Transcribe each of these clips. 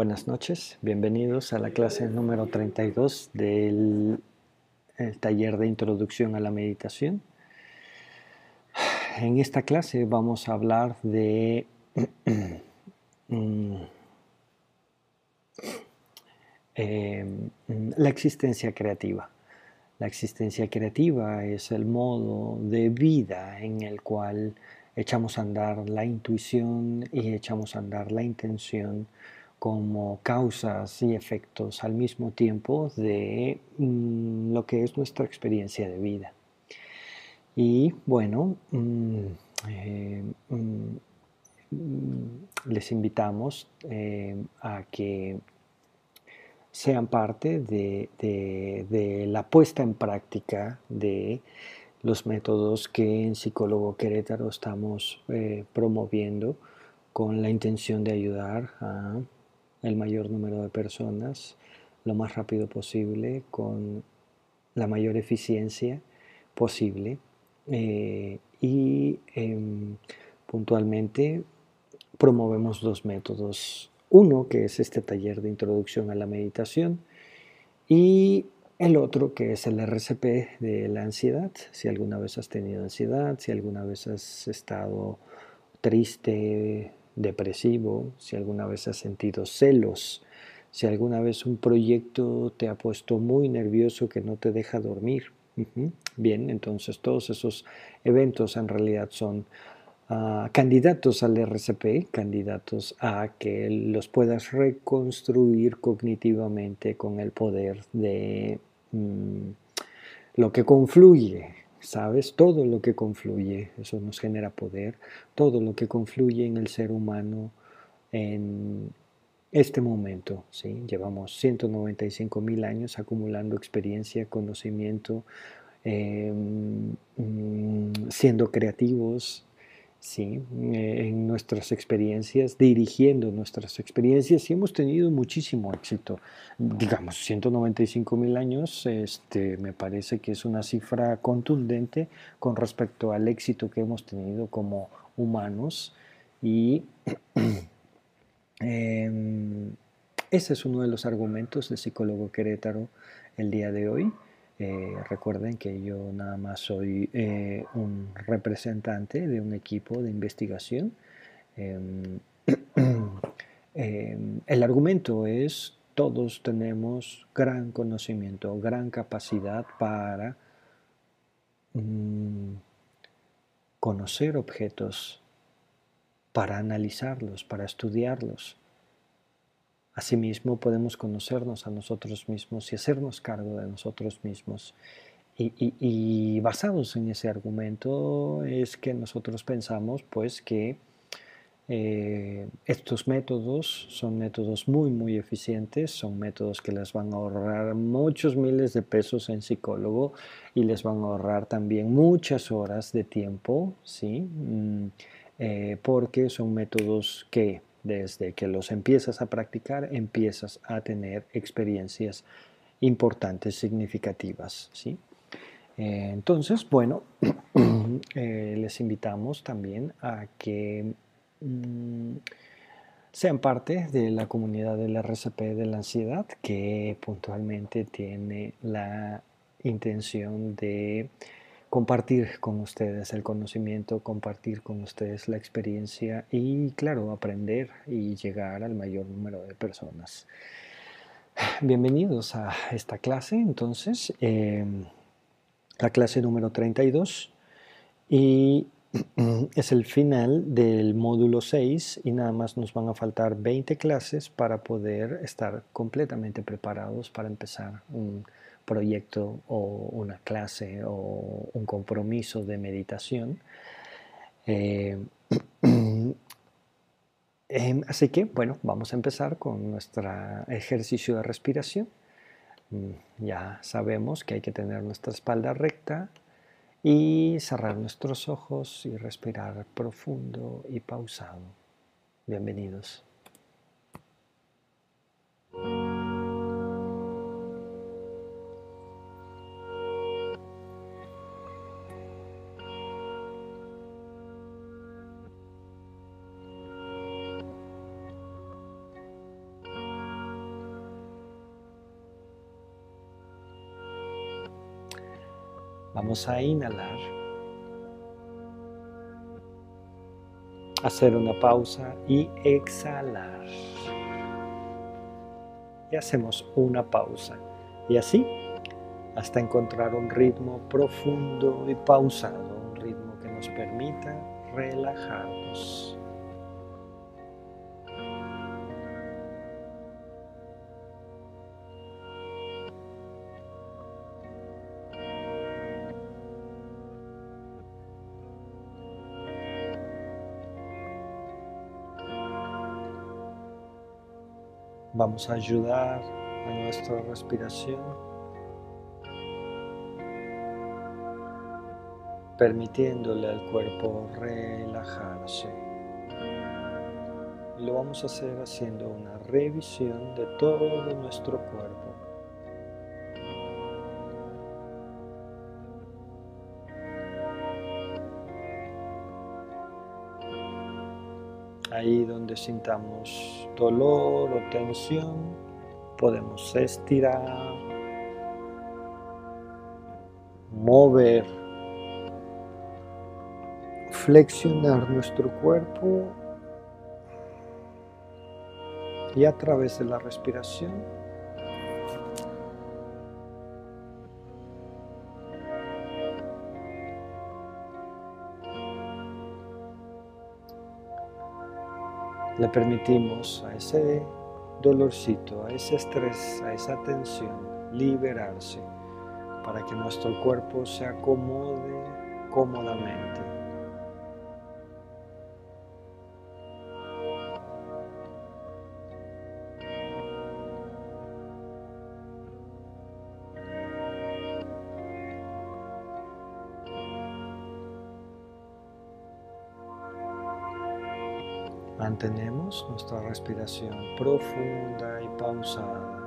Buenas noches, bienvenidos a la clase número 32 del taller de introducción a la meditación. En esta clase vamos a hablar de mm, em, la existencia creativa. La existencia creativa es el modo de vida en el cual echamos a andar la intuición y echamos a andar la intención como causas y efectos al mismo tiempo de mm, lo que es nuestra experiencia de vida. Y bueno, mm, eh, mm, les invitamos eh, a que sean parte de, la puesta en práctica de los métodos que en Psicólogo Querétaro estamos eh, promoviendo con la intención de ayudar a el mayor número de personas lo más rápido posible, con la mayor eficiencia posible eh, y em, puntualmente promovemos dos métodos. Uno que es este taller de introducción a la meditación y el otro que es el RCP de la ansiedad. Si alguna vez has tenido ansiedad, si alguna vez has estado triste, depresivo, si alguna vez has sentido celos, si alguna vez un proyecto te ha puesto muy nervioso que no te deja dormir. Bien, entonces todos esos eventos en realidad son ah, candidatos al RCP, candidatos a que los puedas reconstruir cognitivamente con el poder de mm, lo que confluye ¿sabes? Todo lo que confluye, eso nos genera poder, todo lo que confluye en el ser humano en este momento, ¿sí? Llevamos 195 mil años acumulando experiencia, conocimiento, em, mm, siendo creativos, ¿sí? Eh, en nuestras experiencias, dirigiendo nuestras experiencias y hemos tenido muchísimo éxito. Digamos, 195 mil años, este, me parece que es una cifra contundente con respecto al éxito que hemos tenido como humanos y em, ese es uno de los argumentos del psicólogo Querétaro el día de hoy. Eh, recuerden que yo nada más soy eh, un representante de un equipo de investigación. Em, em, el argumento es todos tenemos gran conocimiento, gran capacidad para mm, conocer objetos, para analizarlos, para estudiarlos. Asimismo, podemos conocernos a nosotros mismos y hacernos cargo de nosotros mismos. Y, basados en ese argumento es que nosotros pensamos pues que eh, estos métodos son métodos muy muy eficientes, son métodos que les van a ahorrar muchos miles de pesos en psicólogo y les van a ahorrar también muchas horas de tiempo, ¿sí? Mm, eh, porque son métodos que desde que los empiezas a practicar, empiezas a tener experiencias importantes, significativas. ¿sí? Eh, entonces, bueno, eh, les invitamos también a que mm, sean parte de la comunidad del RCP de la ansiedad, que puntualmente tiene la intención de compartir con ustedes el conocimiento, compartir con ustedes la experiencia y, claro, aprender y llegar al mayor número de personas. Bienvenidos a esta clase, entonces, em, la clase número 32 y es el final del módulo 6 y nada más nos van a faltar 20 clases para poder estar completamente preparados para empezar un proyecto o una clase o un compromiso de meditación. Eh, em, así que, bueno, vamos a empezar con nuestro ejercicio de respiración. Mm, ya sabemos que hay que tener nuestra espalda recta y cerrar nuestros ojos y respirar profundo y pausado. Bienvenidos. A inhalar, hacer una pausa y exhalar. Y hacemos una pausa. Y así hasta encontrar un ritmo profundo y pausado, un ritmo que nos permita relajarnos. Vamos a ayudar a nuestra respiración, permitiéndole al cuerpo relajarse. Y lo vamos a hacer haciendo una revisión de todo nuestro cuerpo. Ahí donde sintamos dolor o tensión, podemos estirar, mover, flexionar nuestro cuerpo y a través de la respiración le permitimos a ese dolorcito, a ese estrés, a esa tensión liberarse para que nuestro cuerpo se acomode cómodamente. Mantenemos nuestra respiración profunda y pausada.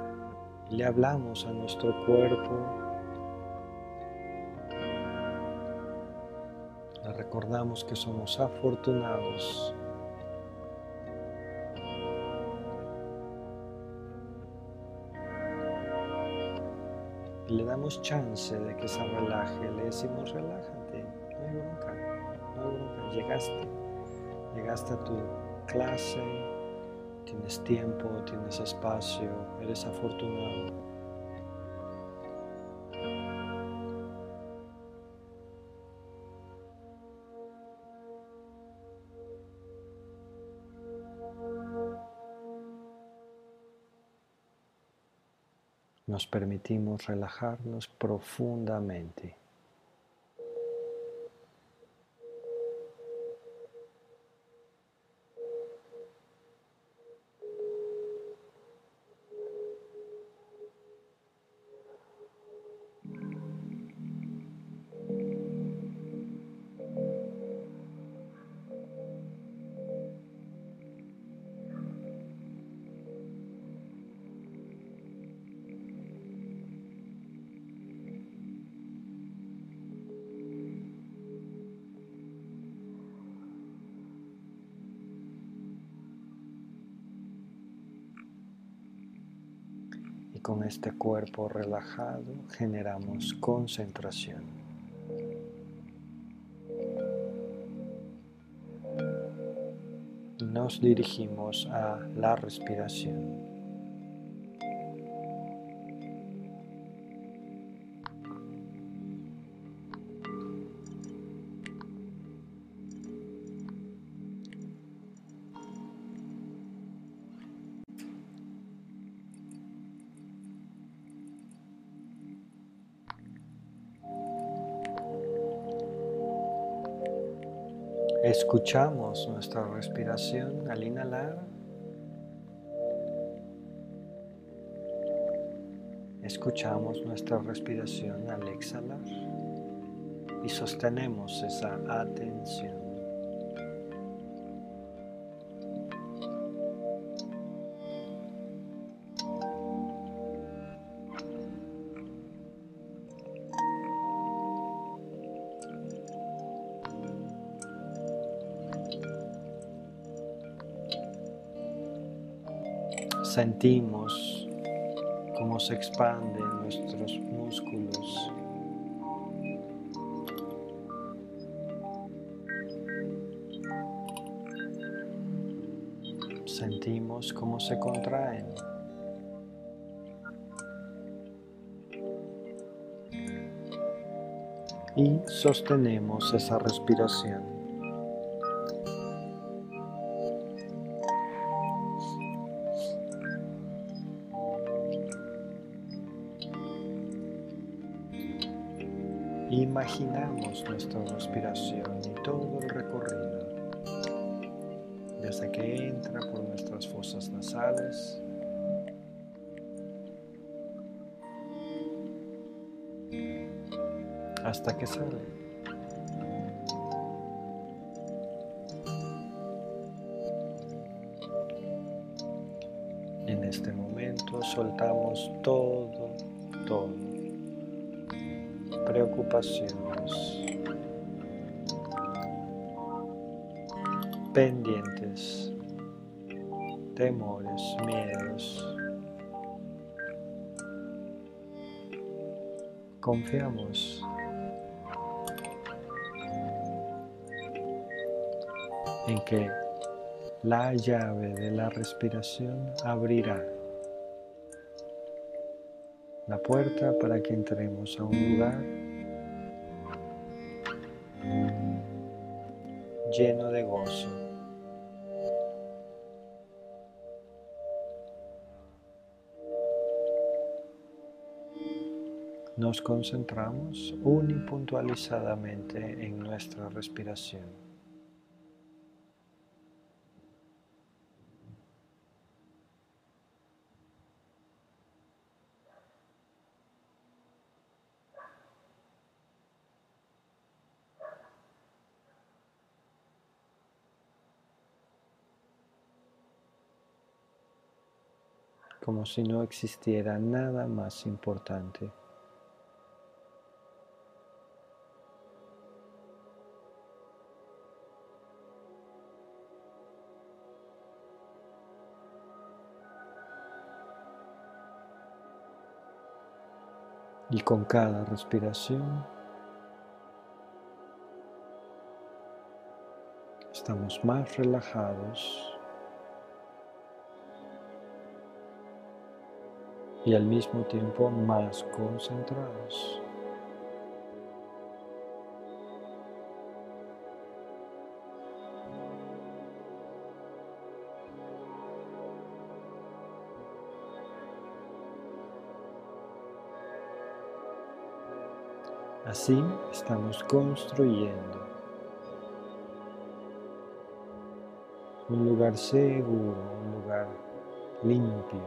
Le hablamos a nuestro cuerpo. Le recordamos que somos afortunados. le damos chance de que se relaje. Le decimos, relájate, no hay bronca, no hay bronca. Llegaste, llegaste a tu clase, tienes tiempo, tienes espacio, eres afortunado. Nos permitimos relajarnos profundamente. Este cuerpo relajado generamos concentración. Nos dirigimos a la respiración. Escuchamos nuestra respiración al inhalar. Escuchamos nuestra respiración al exhalar y sostenemos esa atención. sentimos cómo se expanden nuestros músculos. Sentimos cómo se contraen. Y sostenemos esa respiración. Confiamos en que la llave de la respiración abrirá la puerta para que entremos a un lugar lleno de gozo. Nos concentramos unipuntualizadamente en nuestra respiración. como si no existiera nada más importante. Con cada respiración estamos más relajados y al mismo tiempo más concentrados. Así estamos construyendo un lugar seguro, un lugar limpio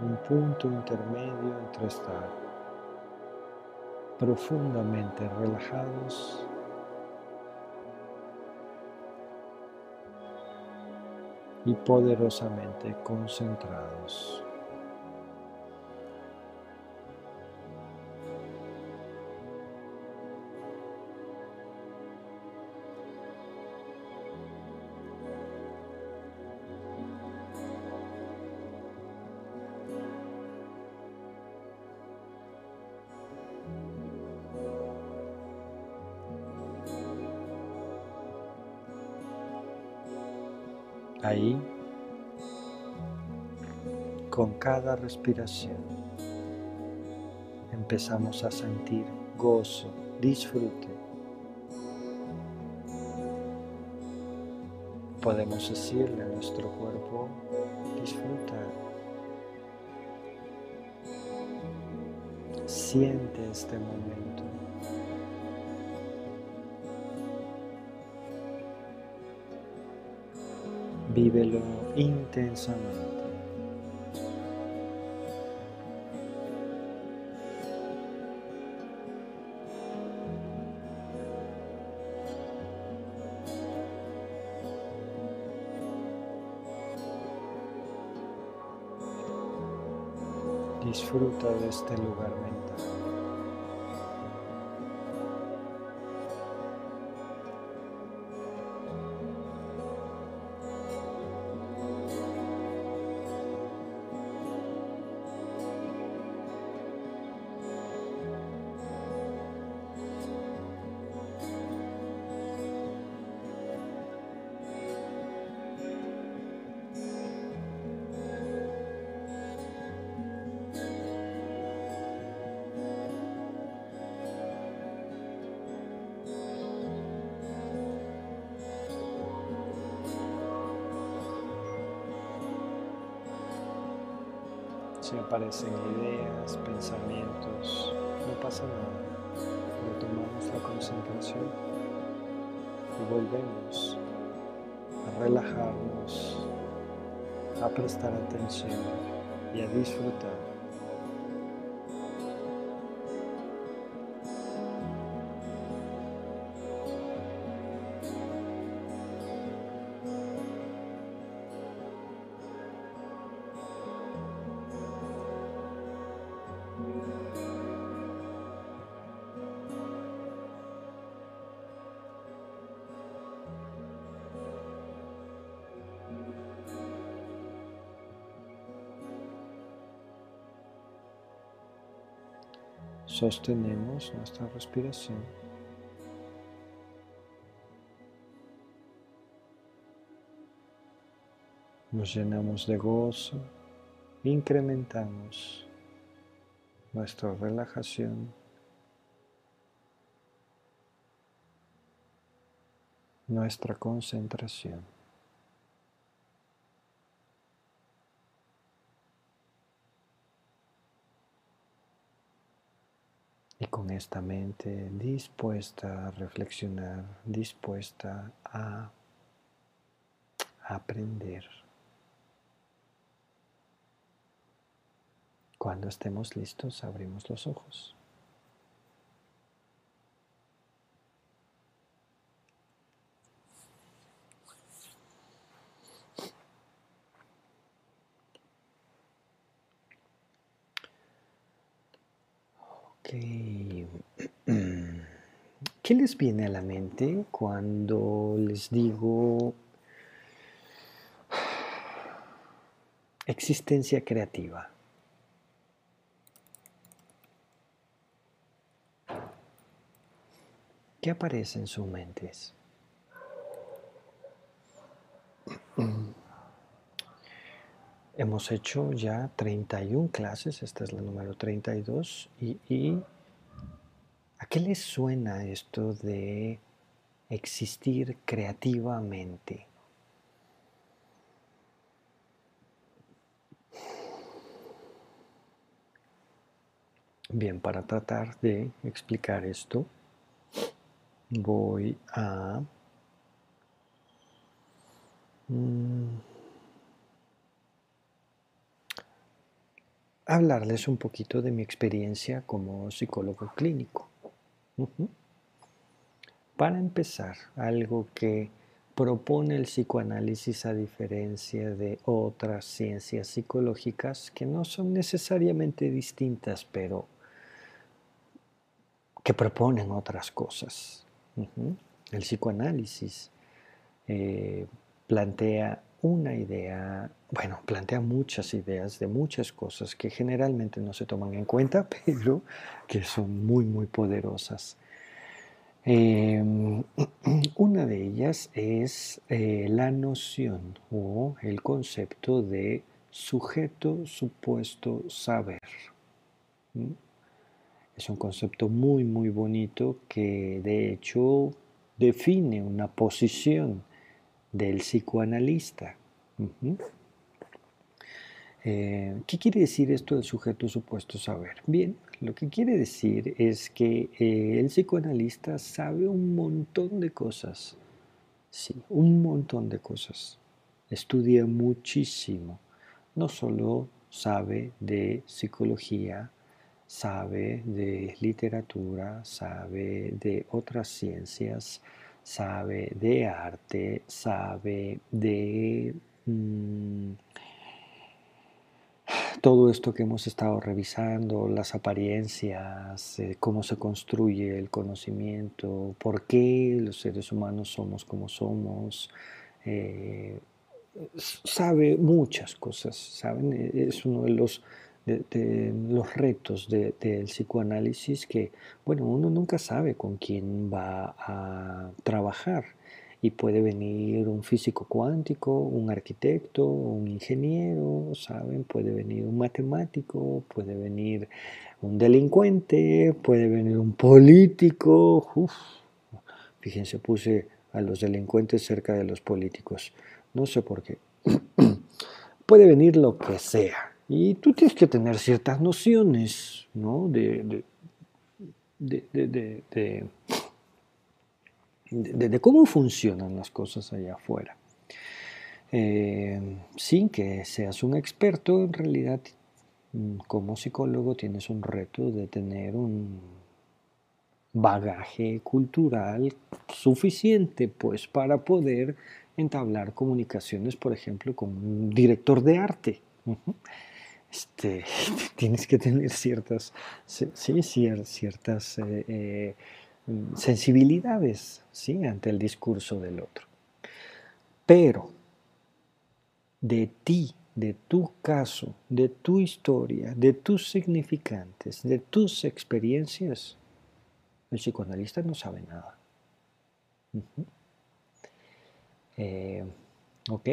un punto intermedio entre estar profundamente relajados y poderosamente concentrados. Cada respiración, empezamos a sentir gozo, disfrute. Podemos decirle a nuestro cuerpo, disfruta. Siente este momento. Vívelo intensamente. Disfruta de este lugar mental. Aparecen ideas, pensamientos, no pasa nada. Retomamos la concentración y volvemos a relajarnos, a prestar atención y a disfrutar. Sostenemos nuestra respiración. Nos llenamos de gozo, incrementamos nuestra relajación, nuestra concentración. Y con esta dispuesta a reflexionar, dispuesta a aprender. Cuando estemos listos, abrimos los ojos. ¿Qué les viene a la mente cuando les digo existencia creativa? ¿Qué aparece en sus mentes? Hemos hecho ya 31 clases, esta es la número 32, y, ¿a qué les suena esto de existir creativamente? Bien, para tratar de explicar esto, voy a... Mm, hablarles un poquito de mi experiencia como psicólogo clínico. Para empezar, algo que propone el psicoanálisis a diferencia de otras ciencias psicológicas que no son necesariamente distintas, pero que proponen otras cosas. El psicoanálisis eh, plantea una idea, bueno, plantea muchas ideas de muchas cosas que generalmente no se toman en cuenta, pero que son muy, muy poderosas. Em, una de ellas es eh, la noción o el concepto de sujeto supuesto saber. Es un concepto muy, muy bonito que de hecho define una posición del psicoanalista. Eh, ¿Qué quiere decir esto del sujeto supuesto saber? Bien, lo que quiere decir es que eh, el psicoanalista sabe un montón de cosas. Sí, un montón de cosas. Estudia muchísimo. No solo sabe de psicología, sabe de literatura, sabe de otras ciencias, sabe de arte, sabe de mm, todo esto que hemos estado revisando, las apariencias, eh, cómo se construye el conocimiento, por qué los seres humanos somos como somos. Eh, sabe muchas cosas, ¿saben? Es uno de los de, los retos del psicoanálisis que, bueno, uno nunca sabe con quién va a trabajar y puede venir un físico cuántico, un arquitecto, un ingeniero, ¿saben? Puede venir un matemático, puede venir un delincuente, puede venir un político. Uf, fíjense, puse a los delincuentes cerca de los políticos. No sé por qué. puede venir lo que sea Y tú tienes que tener ciertas nociones, ¿no? De, de, de, cómo funcionan las cosas allá afuera. Eh, sin que seas un experto, en realidad mm, como psicólogo tienes un reto de tener un bagaje cultural suficiente pues para poder entablar comunicaciones, por ejemplo, con un director de arte. Este, tienes que tener ciertas, sí, ciertas eh, eh, sensibilidades ¿sí? ante el discurso del otro. Pero de ti, de tu caso, de tu historia, de tus significantes, de tus experiencias, el psicoanalista no sabe nada. Eh, ¿Ok?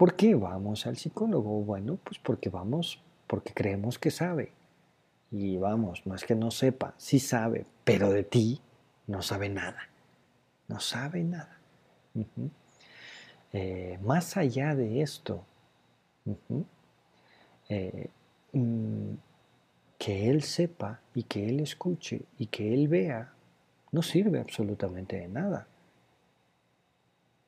¿Por qué vamos al psicólogo? Bueno, pues porque vamos, porque creemos que sabe. Y vamos, no es que no sepa, sí sabe, pero de ti no sabe nada. No sabe nada. Eh, más allá de esto, eh, mm, que él sepa y que él escuche y que él vea, no sirve absolutamente de nada.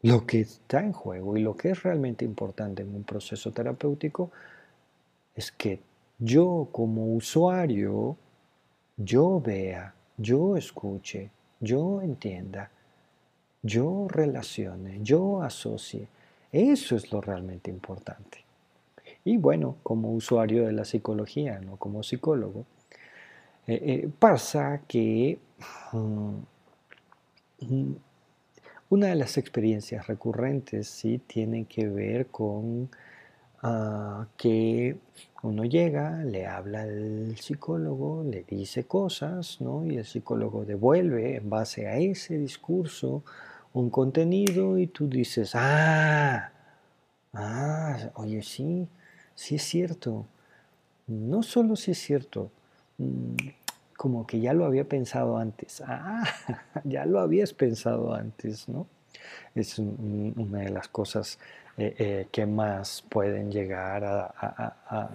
Lo que está en juego y lo que es realmente importante en un proceso terapéutico es que yo como usuario, yo vea, yo escuche, yo entienda, yo relacione, yo asocie. Eso es lo realmente importante. Y bueno, como usuario de la psicología, no como psicólogo, eh, eh, pasa que mm, una de las experiencias recurrentes sí tiene que ver con Ah, que uno llega, le habla al psicólogo, le dice cosas, ¿no? Y el psicólogo devuelve en base a ese discurso un contenido y tú dices, ah, ah, oye, sí, sí es cierto. No solo si es cierto, mm, como que ya lo había pensado antes. Ah, ya lo habías pensado antes, ¿no? Es una de las cosas eh, eh, que más pueden llegar a,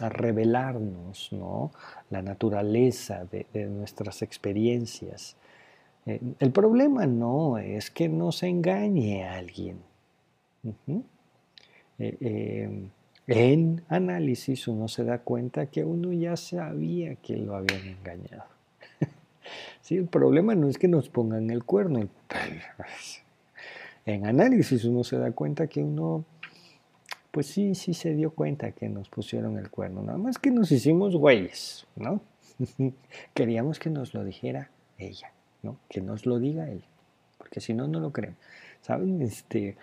revelarnos ¿no? la naturaleza de, nuestras experiencias. Eh, el problema no es que nos engañe a alguien. En análisis uno se da cuenta que uno ya sabía que lo habían engañado. sí, el problema no es que nos pongan el cuerno, en análisis uno se da cuenta que uno, pues sí, sí se dio cuenta que nos pusieron el cuerno, nada más que nos hicimos güeyes, ¿no? Queríamos que nos lo dijera ella, ¿no? Que nos lo diga él, porque si no, no lo creen. ¿Saben? Este,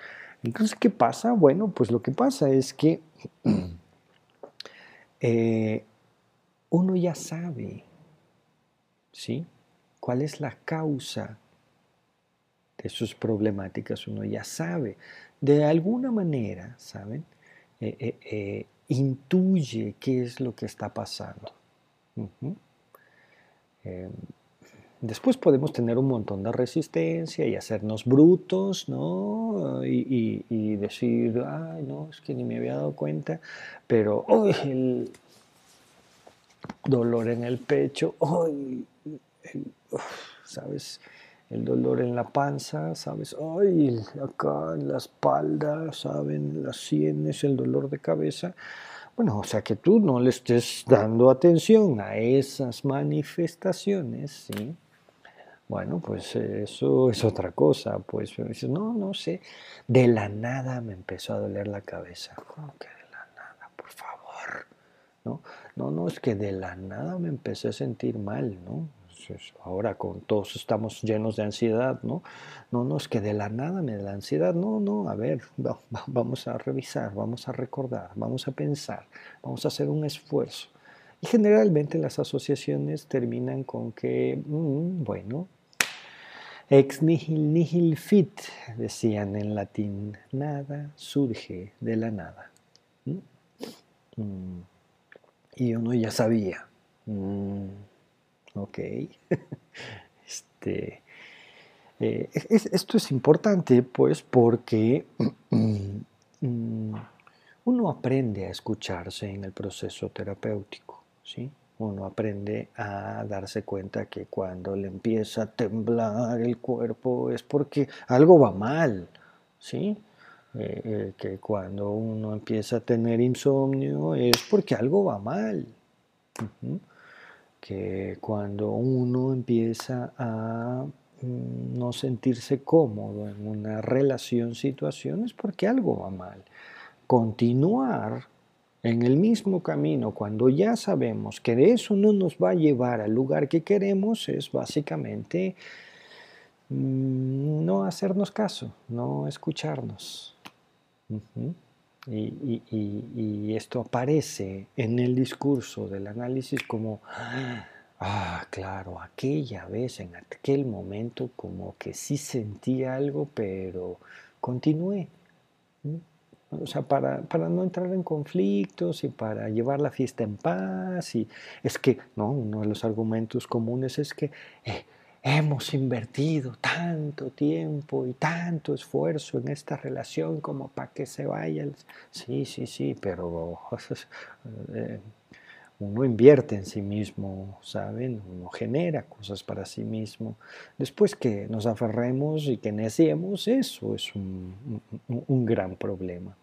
entonces, ¿qué pasa? Bueno, pues lo que pasa es que eh, uno ya sabe, ¿sí? ¿Cuál es la causa de sus problemáticas, uno ya sabe, de alguna manera, ¿saben? Eh, eh, intuye qué es lo que está pasando. Em, después podemos tener un montón de resistencia y hacernos brutos, ¿no? Y, decir, ay, no, es que ni me había dado cuenta, pero hoy el dolor en el pecho, hoy, ¿sabes? el dolor en la panza, ¿sabes? Ay, acá en la espalda, ¿saben? Las sienes, el dolor de cabeza. Bueno, o sea que tú no le estés dando atención a esas manifestaciones, ¿sí? Bueno, pues eso es otra cosa. Pues no, no sé. De la nada me empezó a doler la cabeza. ¿Cómo que de la nada? Por favor. No, no, no, es que de la nada me empecé a sentir mal, ¿no? ahora con todos estamos llenos de ansiedad, ¿no? No, no es que de la nada me da la ansiedad, no, no, a ver, vamos a revisar, vamos a recordar, vamos a pensar, vamos a hacer un esfuerzo. Y generalmente las asociaciones terminan con que, mm, bueno, ex nihil nihil fit, decían en latín, nada surge de la nada. Mm. Y uno ya sabía. Mm, Ok. este, eh, esto es importante, pues, porque mm, uno aprende a escucharse en el proceso terapéutico, ¿sí? Uno aprende a darse cuenta que cuando le empieza a temblar el cuerpo es porque algo va mal, ¿sí? Eh, eh, que cuando uno empieza a tener insomnio es porque algo va mal. Que cuando uno empieza a mm, no sentirse cómodo en una relación, situación, es porque algo va mal. Continuar en el mismo camino cuando ya sabemos que eso no nos va a llevar al lugar que queremos es básicamente mm, no hacernos caso, no escucharnos. y, esto aparece en el discurso del análisis como, ah, claro, aquella vez, en aquel momento, como que sí sentí algo, pero continué. O sea, para, no entrar en conflictos y para llevar la fiesta en paz. Y es que, ¿no? Uno de los argumentos comunes es que eh, hemos invertido tanto tiempo y tanto esfuerzo en esta relación como para que se vaya. Sí, sí, sí, pero eh, uno invierte en sí mismo, ¿saben? Uno genera cosas para sí mismo. Después que nos aferremos y que neciemos, eso es un, gran problema.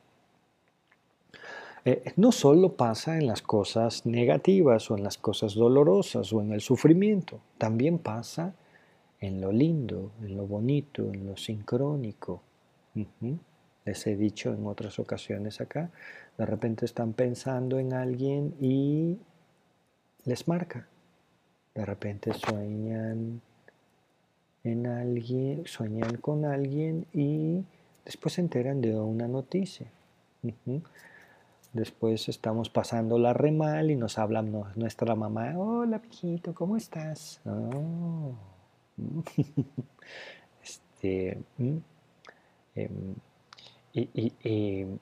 Eh, no solo pasa en las cosas negativas o en las cosas dolorosas o en el sufrimiento, también pasa en lo lindo, en lo bonito, en lo sincrónico. Les he dicho en otras ocasiones acá, de repente están pensando en alguien y les marca. De repente sueñan en alguien, sueñan con alguien y después se enteran de una noticia. Después estamos pasando la re mal y nos habla nuestra mamá, hola, mijito, ¿cómo estás? Oh. este, mm, em,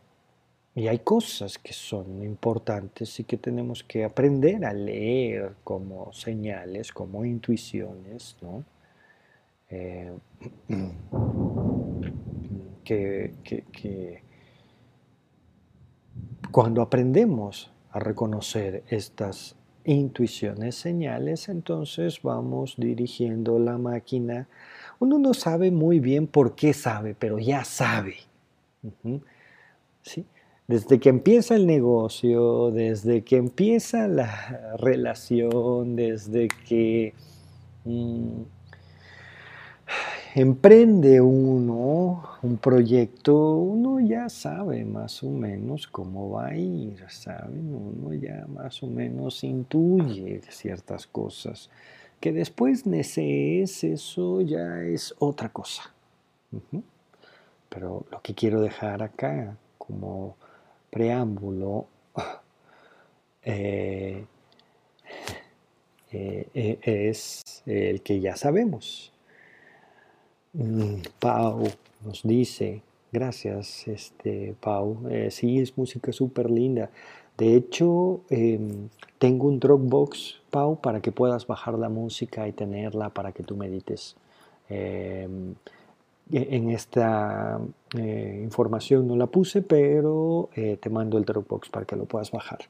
y, hay cosas que son importantes y que tenemos que aprender a leer como señales, como intuiciones, ¿no? Eh, que, que cuando aprendemos a reconocer estas intuiciones, señales, entonces vamos dirigiendo la máquina. Uno no sabe muy bien por qué sabe, pero ya sabe. ¿Sí? Desde que empieza el negocio, desde que empieza la relación, desde que mm, emprende uno un proyecto, uno ya sabe más o menos cómo va a ir, ¿saben? Uno ya más o menos intuye ciertas cosas. Que después necees, eso ya es otra cosa. Pero lo que quiero dejar acá como preámbulo eh, eh, eh, es el que ya sabemos Mm, Pau nos dice, gracias, este, Pau, eh, sí, es música súper linda. De hecho, em, tengo un Dropbox, Pau, para que puedas bajar la música y tenerla para que tú medites. Em, e, en esta eh, información no la puse, pero eh, te mando el Dropbox para que lo puedas bajar.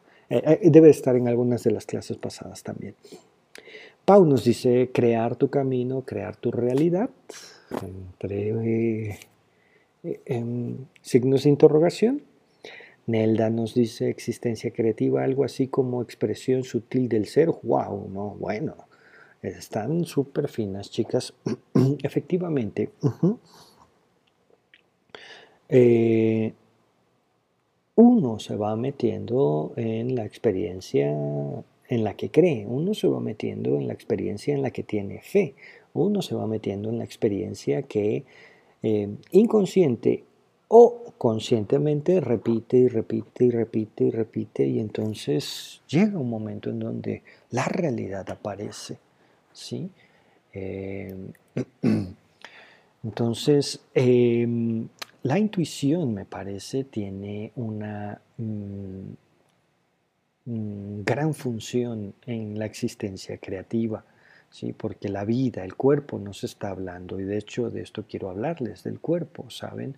debe estar en algunas de las clases pasadas también. Pau nos dice, crear tu camino, crear tu realidad entre eh, em, signos de interrogación. Nelda nos dice existencia creativa, algo así como expresión sutil del ser. ¡Wow! No, bueno, están súper finas, chicas. Efectivamente. Eh, uno se va metiendo en la experiencia en la que cree, uno se va metiendo en la experiencia en la que tiene fe, uno se va metiendo en la experiencia que eh, inconsciente o conscientemente repite y repite y repite y repite y entonces llega un momento en donde la realidad aparece. ¿Sí? Eh, entonces, em, la intuición, me parece, tiene una mm, mm, gran función en la existencia creativa. ¿sí? porque la vida, el cuerpo nos está hablando y de hecho de esto quiero hablarles, del cuerpo, ¿saben?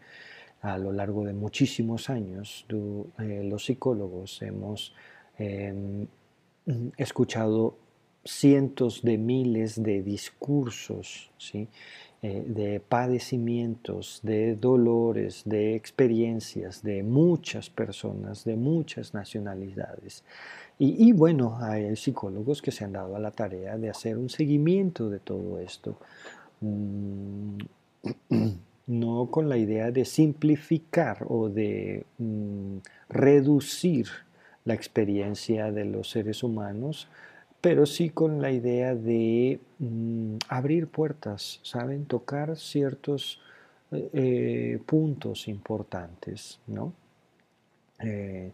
a lo largo de muchísimos años, los psicólogos hemos em, escuchado cientos de miles de discursos, ¿sí? Eh, de padecimientos, de dolores, de experiencias de muchas personas, de muchas nacionalidades. Y, bueno, hay psicólogos que se han dado a la tarea de hacer un seguimiento de todo esto, mm, no con la idea de simplificar o de mm, reducir la experiencia de los seres humanos, pero sí con la idea de mm, abrir puertas, ¿saben? Tocar ciertos eh, eh, puntos importantes, ¿no? Eh,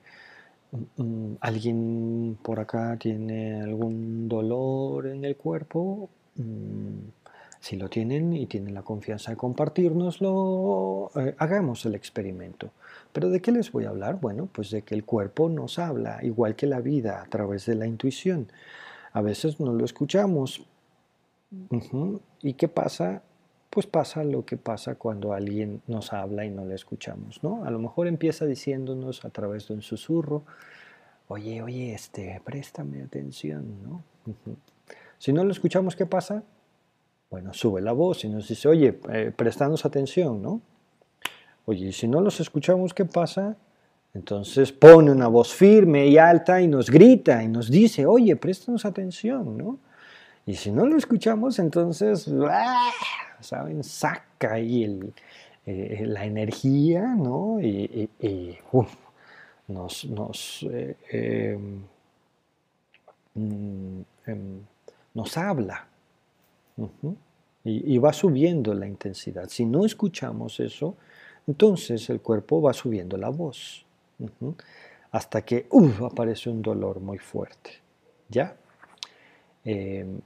mm, mm, ¿Alguien por acá tiene algún dolor en el cuerpo? si lo tienen y tienen la confianza de compartirnoslo, hagamos el experimento. ¿Pero de qué les voy a hablar? Bueno, pues de que el cuerpo nos habla, igual que la vida, a través de la intuición. A veces no lo escuchamos. ¿Y qué pasa? Pues pasa lo que pasa cuando alguien nos habla y no le escuchamos, ¿no? A lo mejor empieza diciéndonos a través de un susurro, oye, oye, este, préstame atención, ¿no? Si no lo escuchamos, ¿qué pasa? Bueno, sube la voz y nos dice, oye, eh, atención, ¿no? Oye, si no los escuchamos, ¿qué pasa? Entonces pone una voz firme y alta y nos grita y nos dice, oye, préstanos atención, ¿no? Y si no lo escuchamos, entonces, ¡ah! ¿saben? Saca ahí eh, la energía, ¿no? Y, nos, nos, eh, em, mm, em, nos habla. y va subiendo la intensidad. Si no escuchamos eso, entonces el cuerpo va subiendo la voz hasta que aparece un dolor muy fuerte. ¿Ya? Em,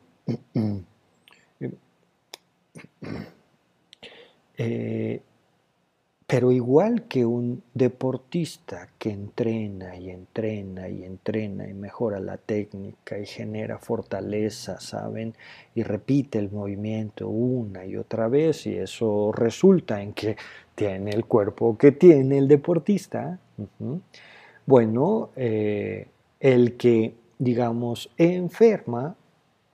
eh, pero igual que un deportista que entrena y entrena y entrena y mejora la técnica y genera fortaleza, ¿saben? Y repite el movimiento una y otra vez y eso resulta en que tiene el cuerpo que tiene el deportista. Bueno, eh, el que, digamos, enferma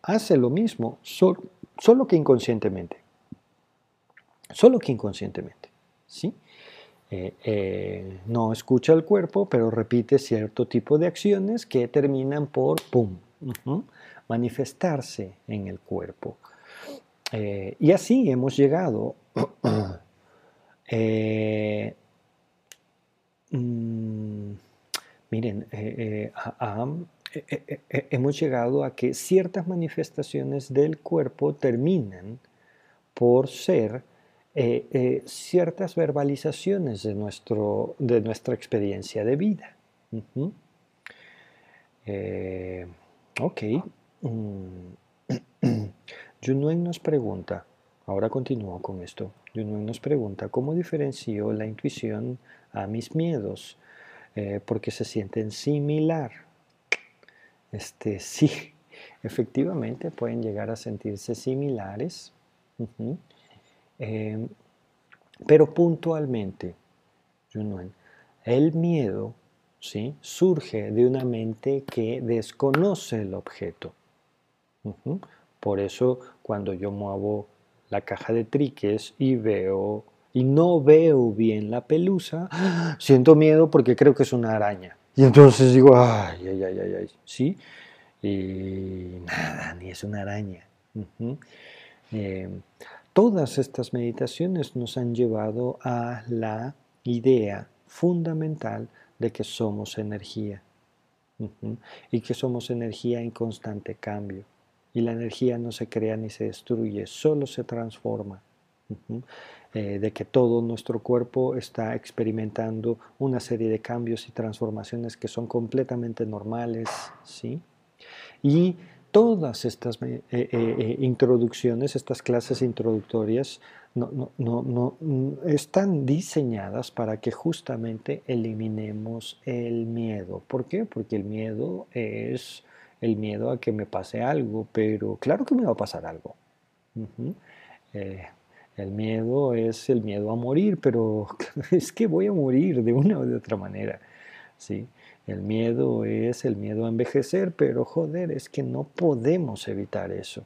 hace lo mismo, solo que inconscientemente. Solo que inconscientemente. ¿sí? Eh, eh, no escucha el cuerpo, pero repite cierto tipo de acciones que terminan por, manifestarse en el cuerpo. Eh, y así hemos llegado, miren, hemos llegado a que ciertas manifestaciones del cuerpo terminan por ser eh, eh, ciertas verbalizaciones de, nuestro, de nuestra experiencia de vida. Eh, ok. Mm. Junuen nos pregunta, ahora continúo con esto. Junuen nos pregunta, ¿cómo diferencio la intuición a mis miedos? porque se sienten similar. Este, sí, efectivamente pueden llegar a sentirse similares. Em, pero puntualmente, el miedo ¿sí? surge de una mente que desconoce el objeto. Por eso cuando yo muevo la caja de triques y veo y no veo bien la pelusa, siento miedo porque creo que es una araña. Y entonces digo, ay, ay, ay, ay, ay, ¿sí? Y nada, ni es una araña. Todas estas meditaciones nos han llevado a la idea fundamental de que somos energía y que somos energía en constante cambio. Y la energía no se crea ni se destruye, solo se transforma. Eh, de que todo nuestro cuerpo está experimentando una serie de cambios y transformaciones que son completamente normales, ¿sí? Y todas estas eh, eh, eh, introducciones, estas clases introductorias, no, mm, están diseñadas para que justamente eliminemos el miedo. ¿Por qué? Porque el miedo es el miedo a que me pase algo, pero claro que me va a pasar algo. El miedo es el miedo a morir, pero es que voy a morir de una o de otra manera. ¿sí? El miedo es el miedo a envejecer, pero joder, es que no podemos evitar eso.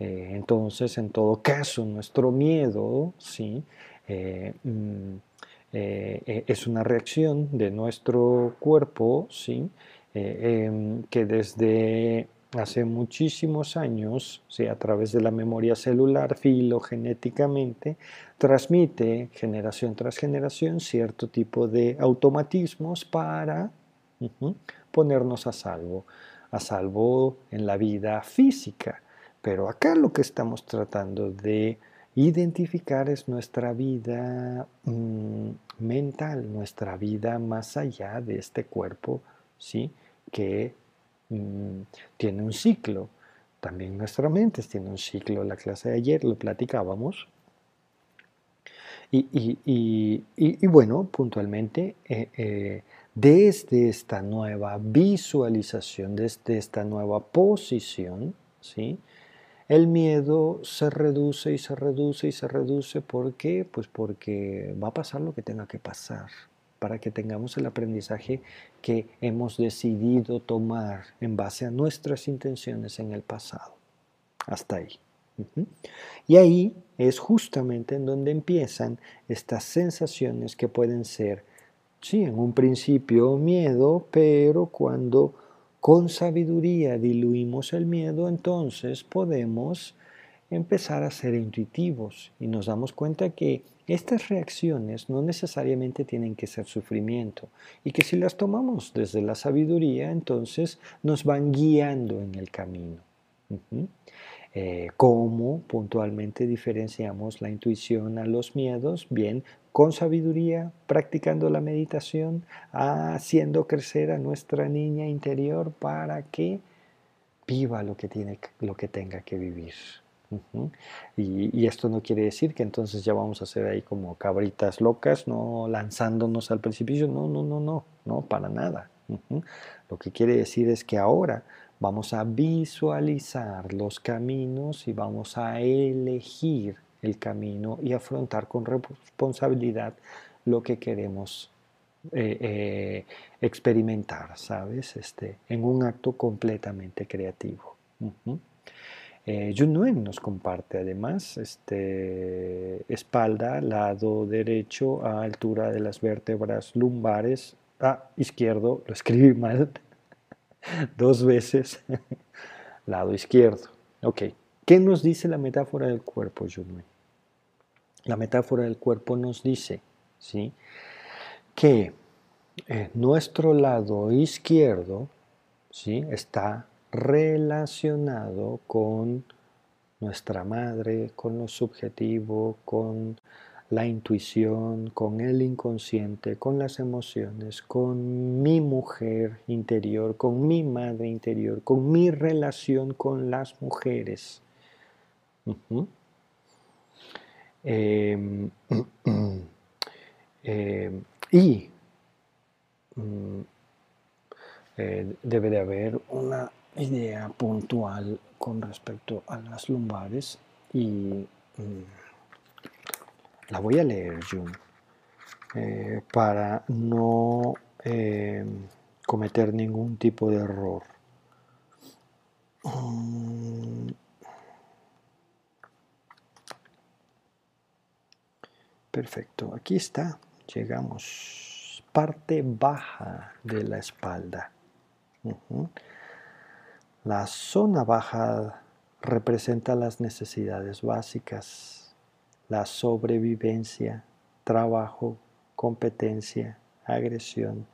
Eh, entonces, en todo caso, nuestro miedo ¿sí? Eh, mm, eh, es una reacción de nuestro cuerpo ¿sí? Em, que desde hace muchísimos años, a través de la memoria celular, filogenéticamente, transmite generación tras generación cierto tipo de automatismos para ponernos a salvo, a salvo en la vida física. Pero acá lo que estamos tratando de identificar es nuestra vida mm, mental, nuestra vida más allá de este cuerpo, ¿sí? que Mm, tiene un ciclo. También nuestra mente tiene un ciclo. La clase de ayer lo platicábamos. Y, bueno, puntualmente, eh, eh, desde esta nueva visualización, desde esta nueva posición, ¿sí? el miedo se reduce y se reduce y se reduce. ¿Por qué? Pues porque va a pasar lo que tenga que pasar para que tengamos el aprendizaje que hemos decidido tomar en base a nuestras intenciones en el pasado. Hasta ahí. Y ahí es justamente en donde empiezan estas sensaciones que pueden ser, sí, en un principio miedo, pero cuando con sabiduría diluimos el miedo, entonces podemos empezar a ser intuitivos y nos damos cuenta que estas reacciones no necesariamente tienen que ser sufrimiento y que si las tomamos desde la sabiduría, entonces nos van guiando en el camino. Eh, ¿Cómo puntualmente diferenciamos la intuición a los miedos? Bien, con sabiduría, practicando la meditación, haciendo crecer a nuestra niña interior para que viva lo que, tiene, lo que tenga que vivir y, esto no quiere decir que entonces ya vamos a ser ahí como cabritas locas, no lanzándonos al precipicio, no, no, no, no, no, para nada. Lo que quiere decir es que ahora vamos a visualizar los caminos y vamos a elegir el camino y afrontar con responsabilidad lo que queremos eh, eh, experimentar, ¿sabes? Este, en un acto completamente creativo. Eh, nos comparte además este, espalda, lado derecho a altura de las vértebras lumbares. Ah, izquierdo, lo escribí mal dos veces. lado izquierdo. Ok. ¿Qué nos dice la metáfora del cuerpo, Nguyen? La metáfora del cuerpo nos dice ¿sí? que eh, nuestro lado izquierdo ¿sí? está relacionado con nuestra madre, con lo subjetivo, con la intuición, con el inconsciente, con las emociones, con mi mujer interior, con mi madre interior, con mi relación con las mujeres. Em, em, y mm, eh, debe de haber una idea puntual con respecto a las lumbares y mm, la voy a leer yo eh, para no eh, cometer ningún tipo de error. Mm. Perfecto, aquí está, llegamos, parte baja de la espalda. La zona baja representa las necesidades básicas, la sobrevivencia, trabajo, competencia, agresión,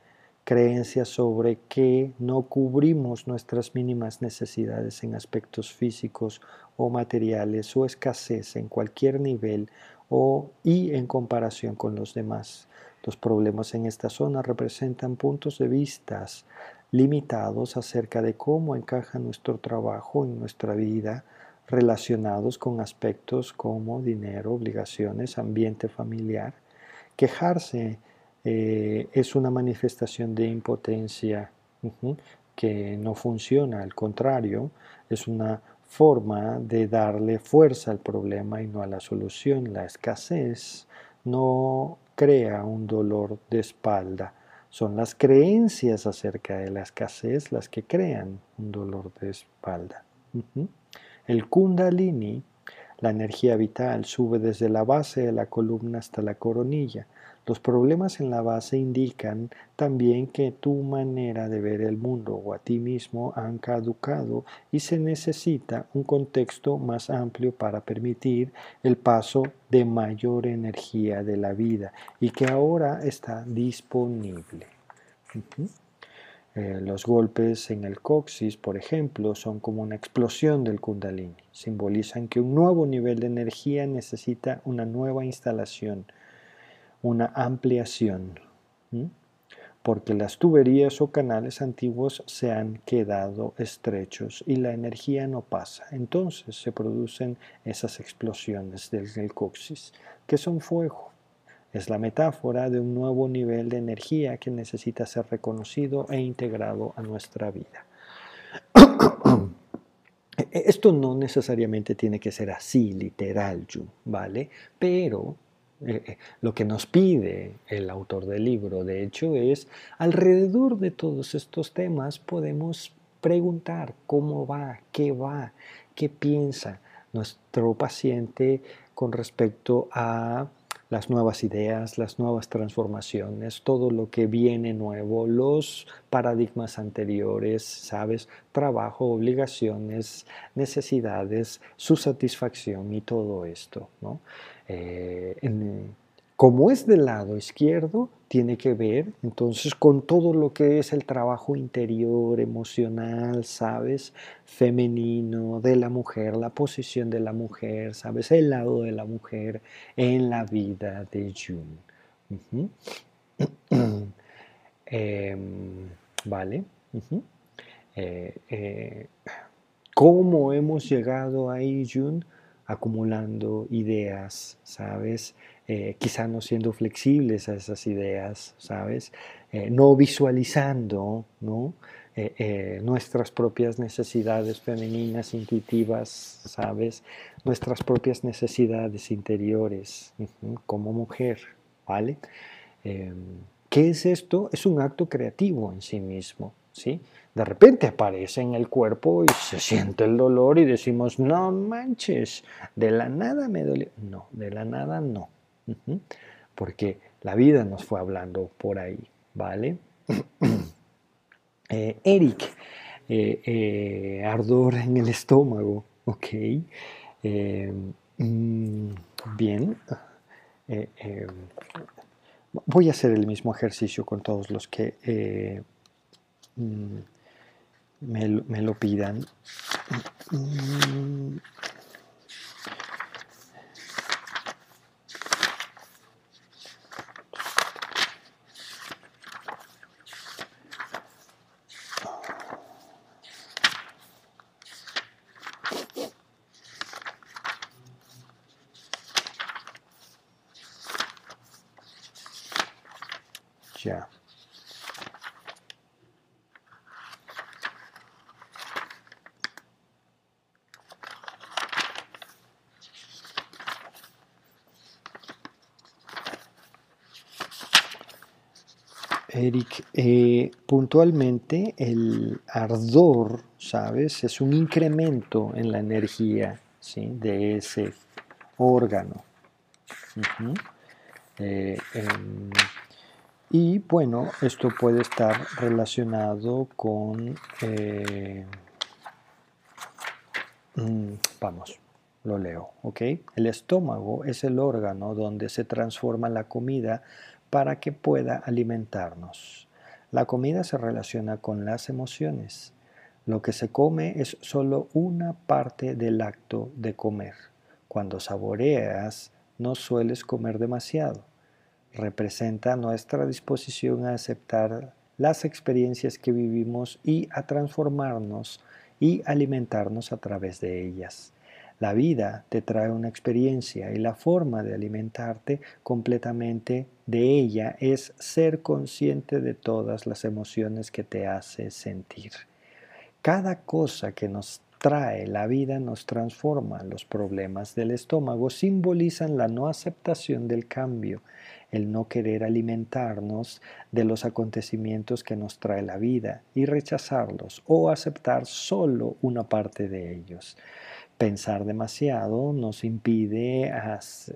creencia sobre que no cubrimos nuestras mínimas necesidades en aspectos físicos o materiales o escasez en cualquier nivel o y en comparación con los demás. Los problemas en esta zona representan puntos de vista limitados acerca de cómo encaja nuestro trabajo en nuestra vida relacionados con aspectos como dinero, obligaciones, ambiente familiar. Quejarse eh, es una manifestación de impotencia que no funciona, al contrario, es una forma de darle fuerza al problema y no a la solución. La escasez no crea un dolor de espalda. Son las creencias acerca de la escasez las que crean un dolor de espalda. El kundalini, la energía vital, sube desde la base de la columna hasta la coronilla. Los problemas en la base indican también que tu manera de ver el mundo o a ti mismo han caducado y se necesita un contexto más amplio para permitir el paso de mayor energía de la vida y que ahora está disponible. Eh, los golpes en el coxis, por ejemplo, son como una explosión del kundalini. Simbolizan que un nuevo nivel de energía necesita una nueva instalación una ampliación, porque las tuberías o canales antiguos se han quedado estrechos y la energía no pasa. Entonces se producen esas explosiones del coxis, que son fuego. Es la metáfora de un nuevo nivel de energía que necesita ser reconocido e integrado a nuestra vida. Esto no necesariamente tiene que ser así, literal, ¿vale? Pero eh, eh, lo que nos pide el autor del libro, de hecho, es alrededor de todos estos temas podemos preguntar cómo va, qué va, qué piensa nuestro paciente con respecto a las nuevas ideas, las nuevas transformaciones, todo lo que viene nuevo, los paradigmas anteriores, ¿sabes? Trabajo, obligaciones, necesidades, su satisfacción y todo esto, ¿no? Eh, como es del lado izquierdo, tiene que ver entonces con todo lo que es el trabajo interior, emocional, ¿sabes? Femenino, de la mujer, la posición de la mujer, ¿sabes? El lado de la mujer en la vida de June. Em, vale. Eh, eh, ¿Cómo hemos llegado ahí, June? Acumulando ideas, ¿sabes? Eh, quizá no siendo flexibles a esas ideas, ¿sabes? Eh, no visualizando, ¿no? Eh, nuestras propias necesidades femeninas, intuitivas, ¿sabes? Nuestras propias necesidades interiores como mujer, ¿vale? Em, ¿Qué es esto? Es un acto creativo en sí mismo, ¿sí? De repente aparece en el cuerpo y se siente el dolor y decimos, no manches, de la nada me duele. No, de la nada no. Porque la vida nos fue hablando por ahí, ¿vale? Eh, Eric, eh, eh, ardor en el estómago, ¿ok? Mm, bien. voy a hacer el mismo ejercicio con todos los que mm, me, me lo pidan. Mm. Ya. Eric, eh, puntualmente el ardor, ¿sabes? Es un incremento en la energía de ese órgano. Eh, em, y bueno, esto puede estar relacionado con, eh, mm, vamos, lo leo, ¿ok? El estómago es el órgano donde se transforma la comida para que pueda alimentarnos. La comida se relaciona con las emociones. Lo que se come es solo una parte del acto de comer. Cuando saboreas, no sueles comer demasiado. Representa nuestra disposición a aceptar las experiencias que vivimos y a transformarnos y alimentarnos a través de ellas. La vida te trae una experiencia y la forma de alimentarte completamente de ella es ser consciente de todas las emociones que te hace sentir. Cada cosa que nos trae, la vida nos transforma. Los problemas del estómago simbolizan la no aceptación del cambio, el no querer alimentarnos de los acontecimientos que nos trae la vida y rechazarlos o aceptar solo una parte de ellos. Pensar demasiado nos impide,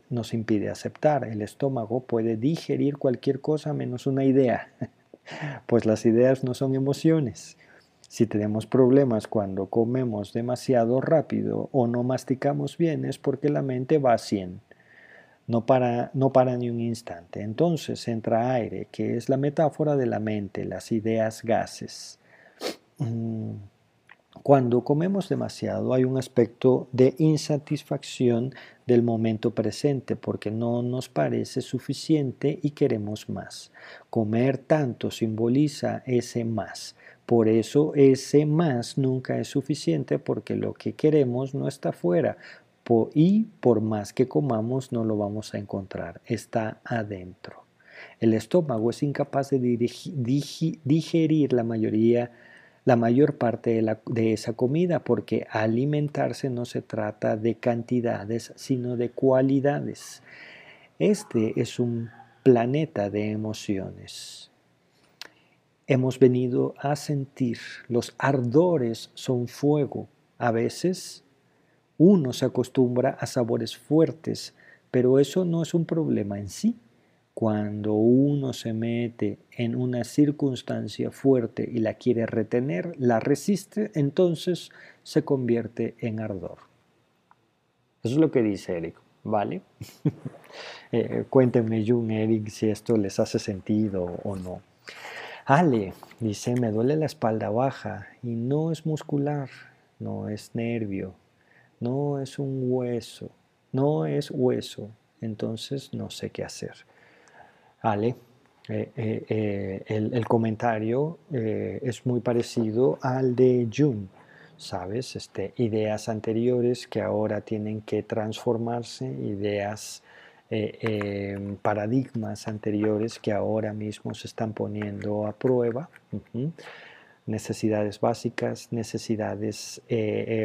nos impide aceptar. El estómago puede digerir cualquier cosa menos una idea, pues las ideas no son emociones. Si tenemos problemas cuando comemos demasiado rápido o no masticamos bien es porque la mente va a 100. No para, no para ni un instante. Entonces entra aire, que es la metáfora de la mente, las ideas gases. Mm, cuando comemos demasiado hay un aspecto de insatisfacción del momento presente porque no nos parece suficiente y queremos más. Comer tanto simboliza ese más. Por eso ese más nunca es suficiente porque lo que queremos no está fuera y por más que comamos no lo vamos a encontrar, está adentro. El estómago es incapaz de digerir la mayoría la mayor parte de, de, esa comida, porque alimentarse no se trata de cantidades, sino de cualidades. Este es un planeta de emociones hemos venido a sentir. Los ardores son fuego. A veces uno se acostumbra a sabores fuertes, pero eso no es un problema en sí. Cuando uno se mete en una circunstancia fuerte y la quiere retener, la resiste, entonces se convierte en ardor. Eso es lo que dice Eric, ¿vale? eh, cuéntenme, Jun, Eric, si esto les hace sentido o no. Ale dice, me duele la espalda baja y no es muscular, no es nervio, no es un hueso, no es hueso, entonces no sé qué hacer. Ale, eh, eh, eh, el, comentario es muy parecido al de June, ¿sabes? Este, ideas anteriores que ahora tienen que transformarse, ideas em, paradigmas anteriores que ahora mismo se están poniendo a prueba. Necesidades básicas, necesidades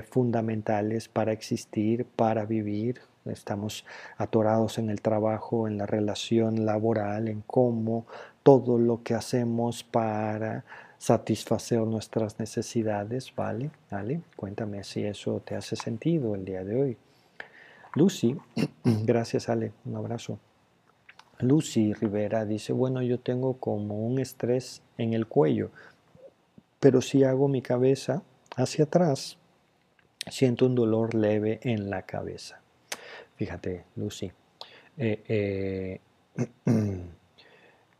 fundamentales para existir, para vivir. Estamos atorados en el trabajo, en la relación laboral, en cómo todo lo que hacemos para satisfacer nuestras necesidades, ¿vale? ¿Vale? Cuéntame si eso te hace sentido el día de hoy. Lucy, gracias Ale, un abrazo. Lucy Rivera dice, bueno, yo tengo como un estrés en el cuello, pero si hago mi cabeza hacia atrás, siento un dolor leve en la cabeza. Fíjate, Lucy. Eh, eh,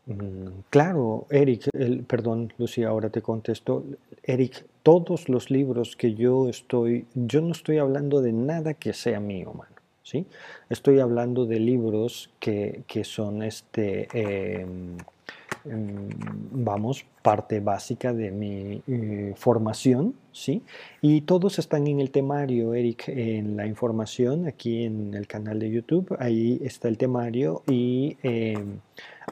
mm, claro, Eric, perdón, Lucy, ahora te contesto. Eric, todos los libros que yo estoy, yo no estoy hablando de nada que sea mío, mano. ¿sí? Estoy hablando de libros que, son este, em, vamos, parte básica de mi eh, formación, ¿sí? Y todos están en el temario, Eric, en la información, aquí en el canal de YouTube, ahí está el temario y em,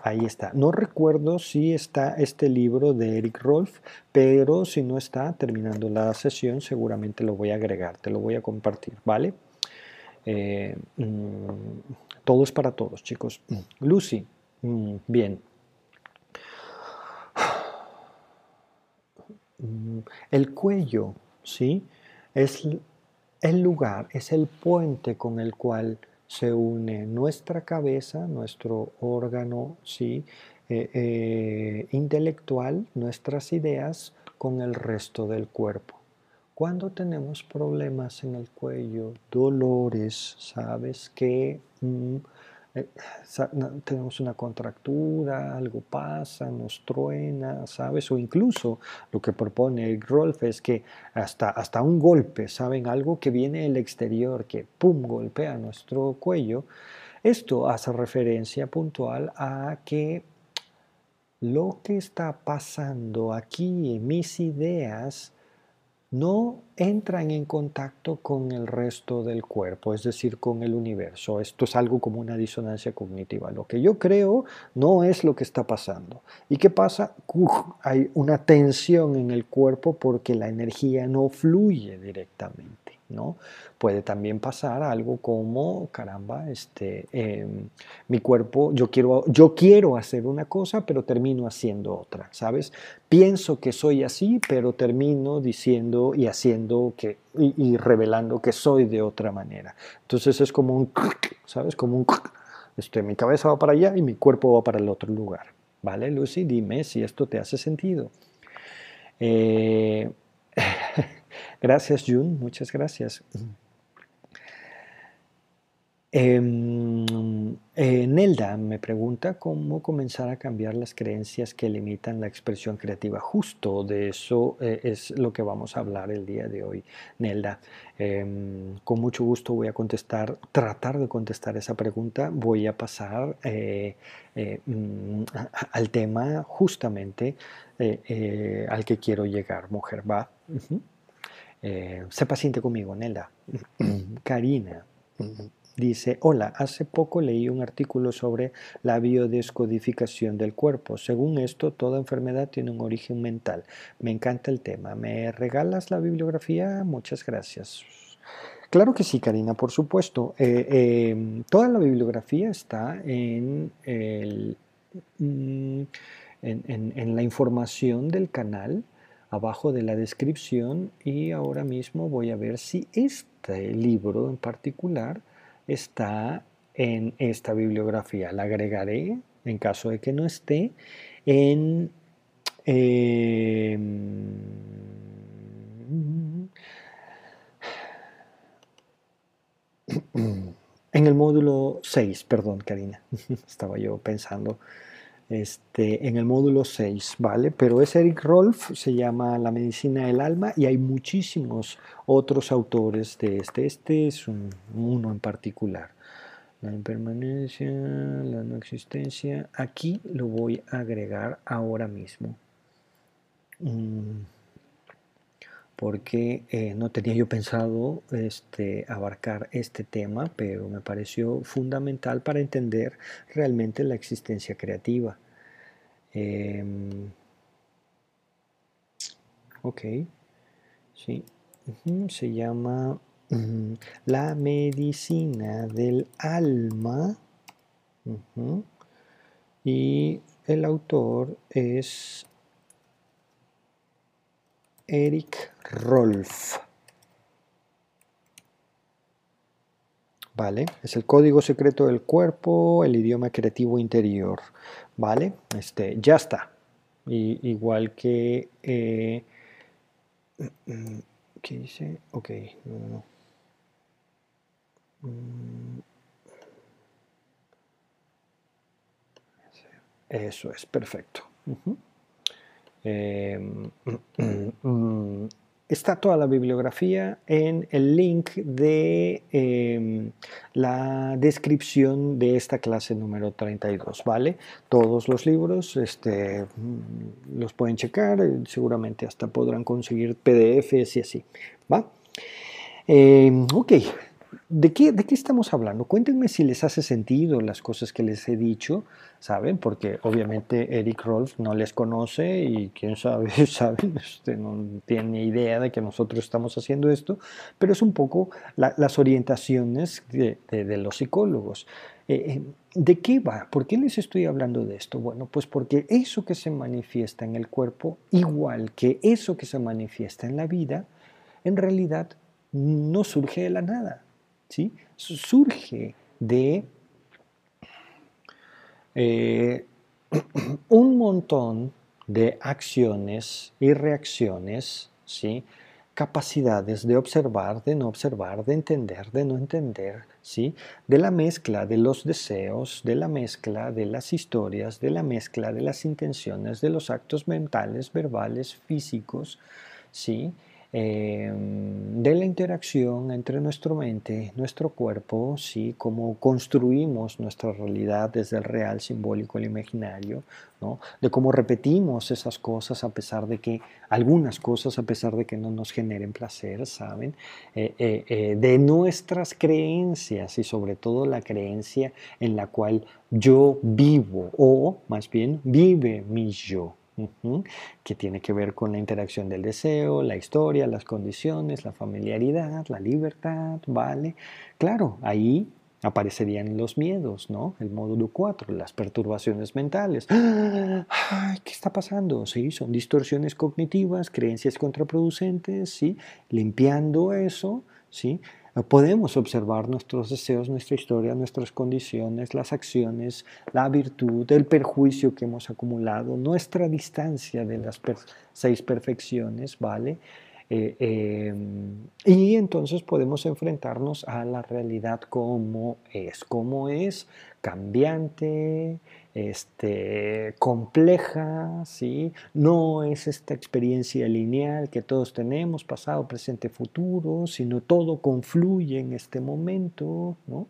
ahí está. No recuerdo si está este libro de Eric Rolf, pero si no está, terminando la sesión, seguramente lo voy a agregar, te lo voy a compartir, ¿vale? Eh, mm, todos para todos, chicos. Lucy, mm, bien. El cuello, ¿sí? Es el lugar, es el puente con el cual se une nuestra cabeza, nuestro órgano. Eh, eh, intelectual, nuestras ideas, con el resto del cuerpo. Cuando tenemos problemas en el cuello, dolores, sabes que mm, eh, tenemos una contractura, algo pasa, nos truena, sabes, o incluso lo que propone Rolf es que hasta, hasta un golpe, saben, algo que viene del exterior, que pum, golpea nuestro cuello, esto hace referencia puntual a que lo que está pasando aquí en mis ideas no entran en contacto con el resto del cuerpo, es decir, con el universo. Esto es algo como una disonancia cognitiva. Lo que yo creo no es lo que está pasando. ¿Y qué pasa? hay una tensión en el cuerpo porque la energía no fluye directamente. ¿No? Puede también pasar algo como, caramba, este, em, mi cuerpo, yo quiero, yo quiero hacer una cosa, pero termino haciendo otra, ¿sabes? Pienso que soy así, pero termino diciendo y haciendo que, y, revelando que soy de otra manera. Entonces es como un, ¿sabes? Como un, este, mi cabeza va para allá y mi cuerpo va para el otro lugar. ¿Vale, Lucy? Dime si esto te hace sentido. Eh, Gracias, Jun, muchas gracias. Em, eh, Nelda me pregunta cómo comenzar a cambiar las creencias que limitan la expresión creativa. Justo de eso eh, es lo que vamos a hablar el día de hoy, Nelda. Em, con mucho gusto voy a contestar, tratar de contestar esa pregunta. Voy a pasar eh, mm, al tema justamente al que quiero llegar, mujer. Va. Eh, sé paciente conmigo, Nelda. Karina dice, hola, hace poco leí un artículo sobre la biodescodificación del cuerpo. Según esto, toda enfermedad tiene un origen mental. Me encanta el tema. ¿Me regalas la bibliografía? Muchas gracias. Claro que sí, Karina, por supuesto. Eh, em, toda la bibliografía está en, mm, en la información del canal abajo de la descripción y ahora mismo voy a ver si este libro en particular está en esta bibliografía. La agregaré en caso de que no esté en... Em, en el módulo 6, perdón, Karina, estaba yo pensando este, en el módulo 6, ¿vale? Pero es Eric Rolf, se llama La medicina del alma y hay muchísimos otros autores de este. Este es uno en particular. La impermanencia, la no existencia. Aquí lo voy a agregar ahora mismo. Mm, porque eh, no tenía yo pensado este, abarcar este tema, pero me pareció fundamental para entender realmente la existencia creativa. Em, ok, sí, se llama La medicina del alma y el autor es Eric Rolf. ¿Vale? Es el código secreto del cuerpo, el idioma creativo interior. ¿Vale? Este, ya está. igual que... Eh, ¿Qué dice? Ok, mm. Eso es, perfecto. Mm, está toda la bibliografía en el link de em, la descripción de esta clase número 32, ¿vale? Todos los libros este, mm, los pueden checar, seguramente hasta podrán conseguir PDFs y así, ¿va? Em, ok, ¿De qué, ¿De qué, estamos hablando? Cuéntenme si les hace sentido las cosas que les he dicho, ¿saben? Porque obviamente Eric Rolf no les conoce y quién sabe, ¿saben? Usted no tiene idea de que nosotros estamos haciendo esto, pero es un poco las orientaciones de, los psicólogos. Eh, eh, ¿De qué va? ¿Por qué les estoy hablando de esto? Bueno, pues porque eso que se manifiesta en el cuerpo, igual que eso que se manifiesta en la vida, en realidad no surge de la nada surge de eh, un montón de acciones y reacciones, ¿sí? capacidades de observar, de no observar, de entender, de no entender, ¿sí? de la mezcla de los deseos, de la mezcla de las historias, de la mezcla de las intenciones, de los actos mentales, verbales, físicos, ¿sí? Em, de la interacción entre nuestra mente, nuestro cuerpo, ¿sí? cómo construimos nuestra realidad desde el real, simbólico, el imaginario, ¿no? de cómo repetimos esas cosas a pesar de que, algunas cosas a pesar de que no nos generen placer, ¿saben? Eh, eh, eh, de nuestras creencias y sobre todo la creencia en la cual yo vivo o más bien vive mi yo que tiene que ver con la interacción del deseo, la historia, las condiciones, la familiaridad, la libertad, ¿vale? Claro, ahí aparecerían los miedos, ¿no? El módulo 4, las perturbaciones mentales. ¡Ay, ¿Qué está pasando? Sí, son distorsiones cognitivas, creencias contraproducentes, ¿sí? Limpiando eso, ¿sí? Podemos observar nuestros deseos, nuestra historia, nuestras condiciones, las acciones, la virtud, el perjuicio que hemos acumulado, nuestra distancia de las seis perfecciones, ¿vale? Eh, em, y entonces podemos enfrentarnos a la realidad como es, como es cambiante, este, compleja, ¿sí? no es esta experiencia lineal que todos tenemos, pasado, presente, futuro, sino todo confluye en este momento. ¿no?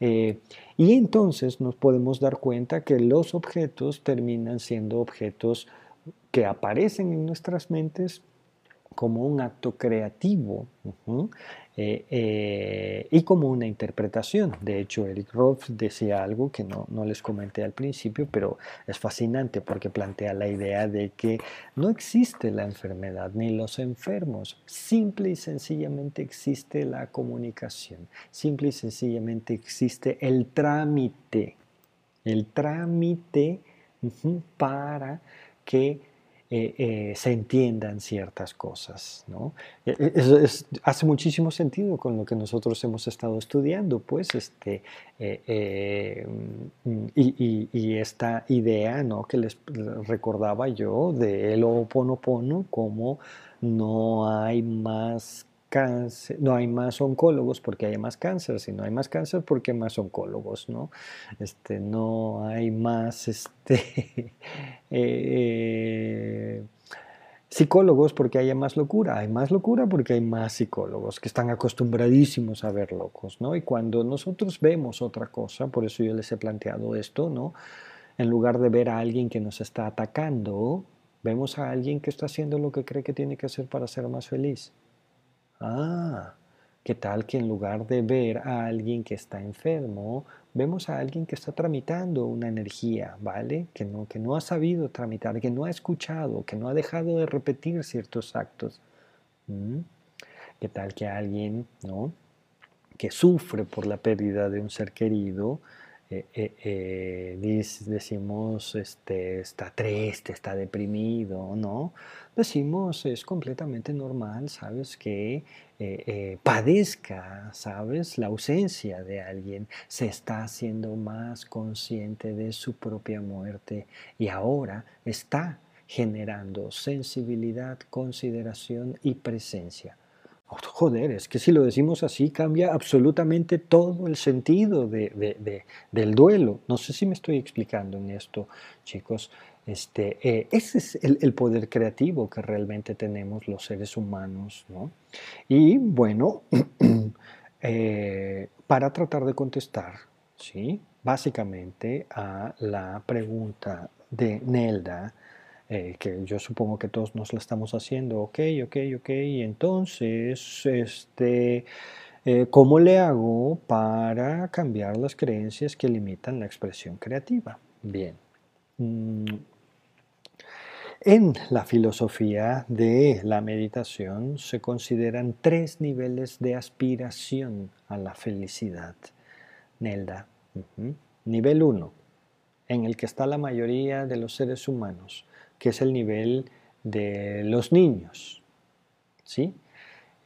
Eh, y entonces nos podemos dar cuenta que los objetos terminan siendo objetos que aparecen en nuestras mentes como un acto creativo eh, eh, y como una interpretación. De hecho, Eric Roth decía algo que no, no, les comenté al principio, pero es fascinante porque plantea la idea de que no existe la enfermedad ni los enfermos, simple y sencillamente existe la comunicación, simple y sencillamente existe el trámite, el trámite para que eh, eh, se entiendan ciertas cosas. ¿no? E, e, eso hace muchísimo sentido con lo que nosotros hemos estado estudiando, pues, este, eh, mm, y, esta idea ¿no? que les recordaba yo de el Oponopono como no hay más no hay más oncólogos porque hay más cáncer, si no hay más cáncer porque hay más oncólogos, ¿no? Este, no hay más este, eh, psicólogos porque haya más locura, hay más locura porque hay más psicólogos que están acostumbradísimos a ver locos, ¿no? Y cuando nosotros vemos otra cosa, por eso yo les he planteado esto, ¿no? En lugar de ver a alguien que nos está atacando, vemos a alguien que está haciendo lo que cree que tiene que hacer para ser más feliz. Ah, ¿qué tal que en lugar de ver a alguien que está enfermo, vemos a alguien que está tramitando una energía, ¿vale? Que no, que no ha sabido tramitar, que no ha escuchado, que no ha dejado de repetir ciertos actos. ¿Mm? ¿Qué tal que alguien, ¿no? Que sufre por la pérdida de un ser querido, eh, eh, eh, decimos este, está triste, está deprimido, ¿no? Decimos es completamente normal, ¿sabes? Que padezca, ¿sabes? La ausencia de alguien, se está haciendo más consciente de su propia muerte y ahora está generando sensibilidad, consideración y presencia. Joder, es que si lo decimos así cambia absolutamente todo el sentido del duelo. No sé si me estoy explicando en esto, chicos. Este, eh, ese es el, poder creativo que realmente tenemos los seres humanos. ¿no? Y bueno, eh, para tratar de contestar, ¿sí? básicamente a la pregunta de Nelda, eh, que yo supongo que todos nos la estamos haciendo, ok, ok, ok, entonces, este, eh, ¿cómo le hago para cambiar las creencias que limitan la expresión creativa? Bien. Mm, en la filosofía de la meditación se consideran tres niveles de aspiración a la felicidad. Nelda. Nivel 1, en el que está la mayoría de los seres humanos que es el nivel de los niños. ¿Sí?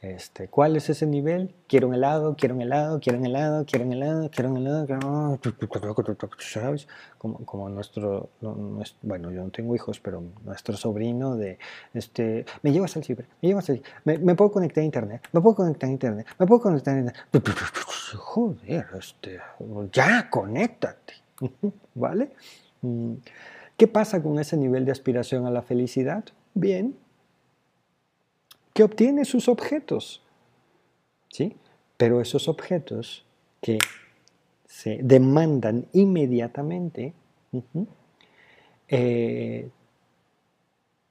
Este, ¿Cuál es ese nivel? Quiero un helado, quiero un helado, quiero un helado, quiero un helado, quiero un helado, ¿sabes? Como, como nuestro, bueno, yo no tengo hijos, pero nuestro sobrino de, este, me llevas al ciber, me llevas al me, me puedo conectar a internet, me puedo conectar a internet, me puedo conectar a internet. Joder, este, ya, conéctate, ¿vale? ¿Qué pasa con ese nivel de aspiración a la felicidad? Bien, que obtiene sus objetos. ¿Sí? Pero esos objetos que se demandan inmediatamente eh,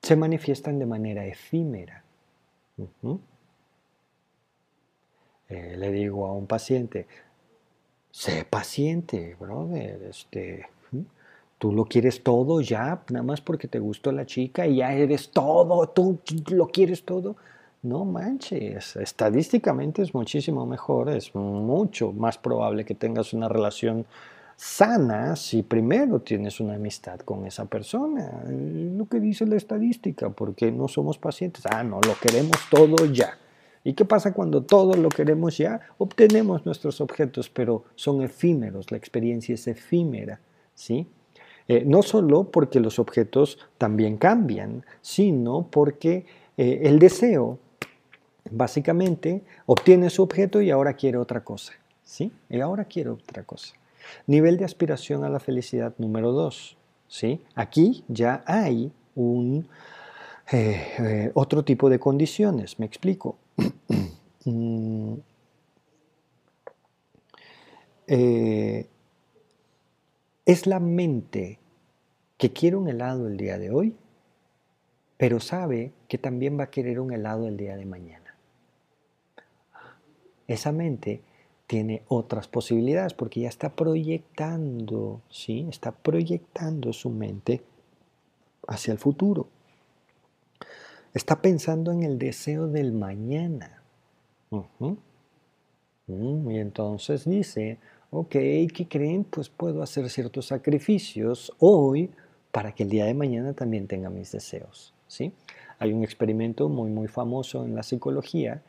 se manifiestan de manera efímera. Eh, le digo a un paciente, sé paciente, brother, este, tú lo quieres todo ya, nada más porque te gustó la chica y ya eres todo, tú lo quieres todo. No manches, estadísticamente es muchísimo mejor, es mucho más probable que tengas una relación sana si primero tienes una amistad con esa persona. Lo que dice la estadística, porque no somos pacientes. Ah, no, lo queremos todo ya. ¿Y qué pasa cuando todo lo queremos ya? Obtenemos nuestros objetos, pero son efímeros, la experiencia es efímera, ¿sí? Eh, no solo porque los objetos también cambian, sino porque eh, el deseo básicamente obtiene su objeto y ahora quiere otra cosa, ¿sí? Y ahora quiere otra cosa. Nivel de aspiración a la felicidad número dos, ¿sí? Aquí ya hay un eh, otro tipo de condiciones, me explico. Mm. Eh, es la mente que quiere un helado el día de hoy, pero sabe que también va a querer un helado el día de mañana. Esa mente tiene otras posibilidades porque ya está proyectando, ¿sí? Está proyectando su mente hacia el futuro. Está pensando en el deseo del mañana. Mm, y entonces dice, ok, ¿qué creen? Pues puedo hacer ciertos sacrificios hoy para que el día de mañana también tenga mis deseos. ¿sí? Hay un experimento muy, muy famoso en la psicología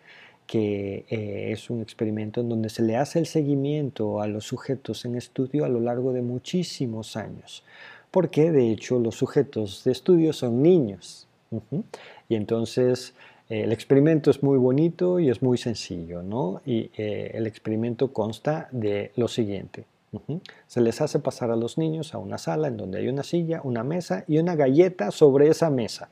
que eh, es un experimento en donde se le hace el seguimiento a los sujetos en estudio a lo largo de muchísimos años, porque de hecho los sujetos de estudio son niños. Y entonces el experimento es muy bonito y es muy sencillo, ¿no? Y eh, el experimento consta de lo siguiente. Se les hace pasar a los niños a una sala en donde hay una silla, una mesa y una galleta sobre esa mesa.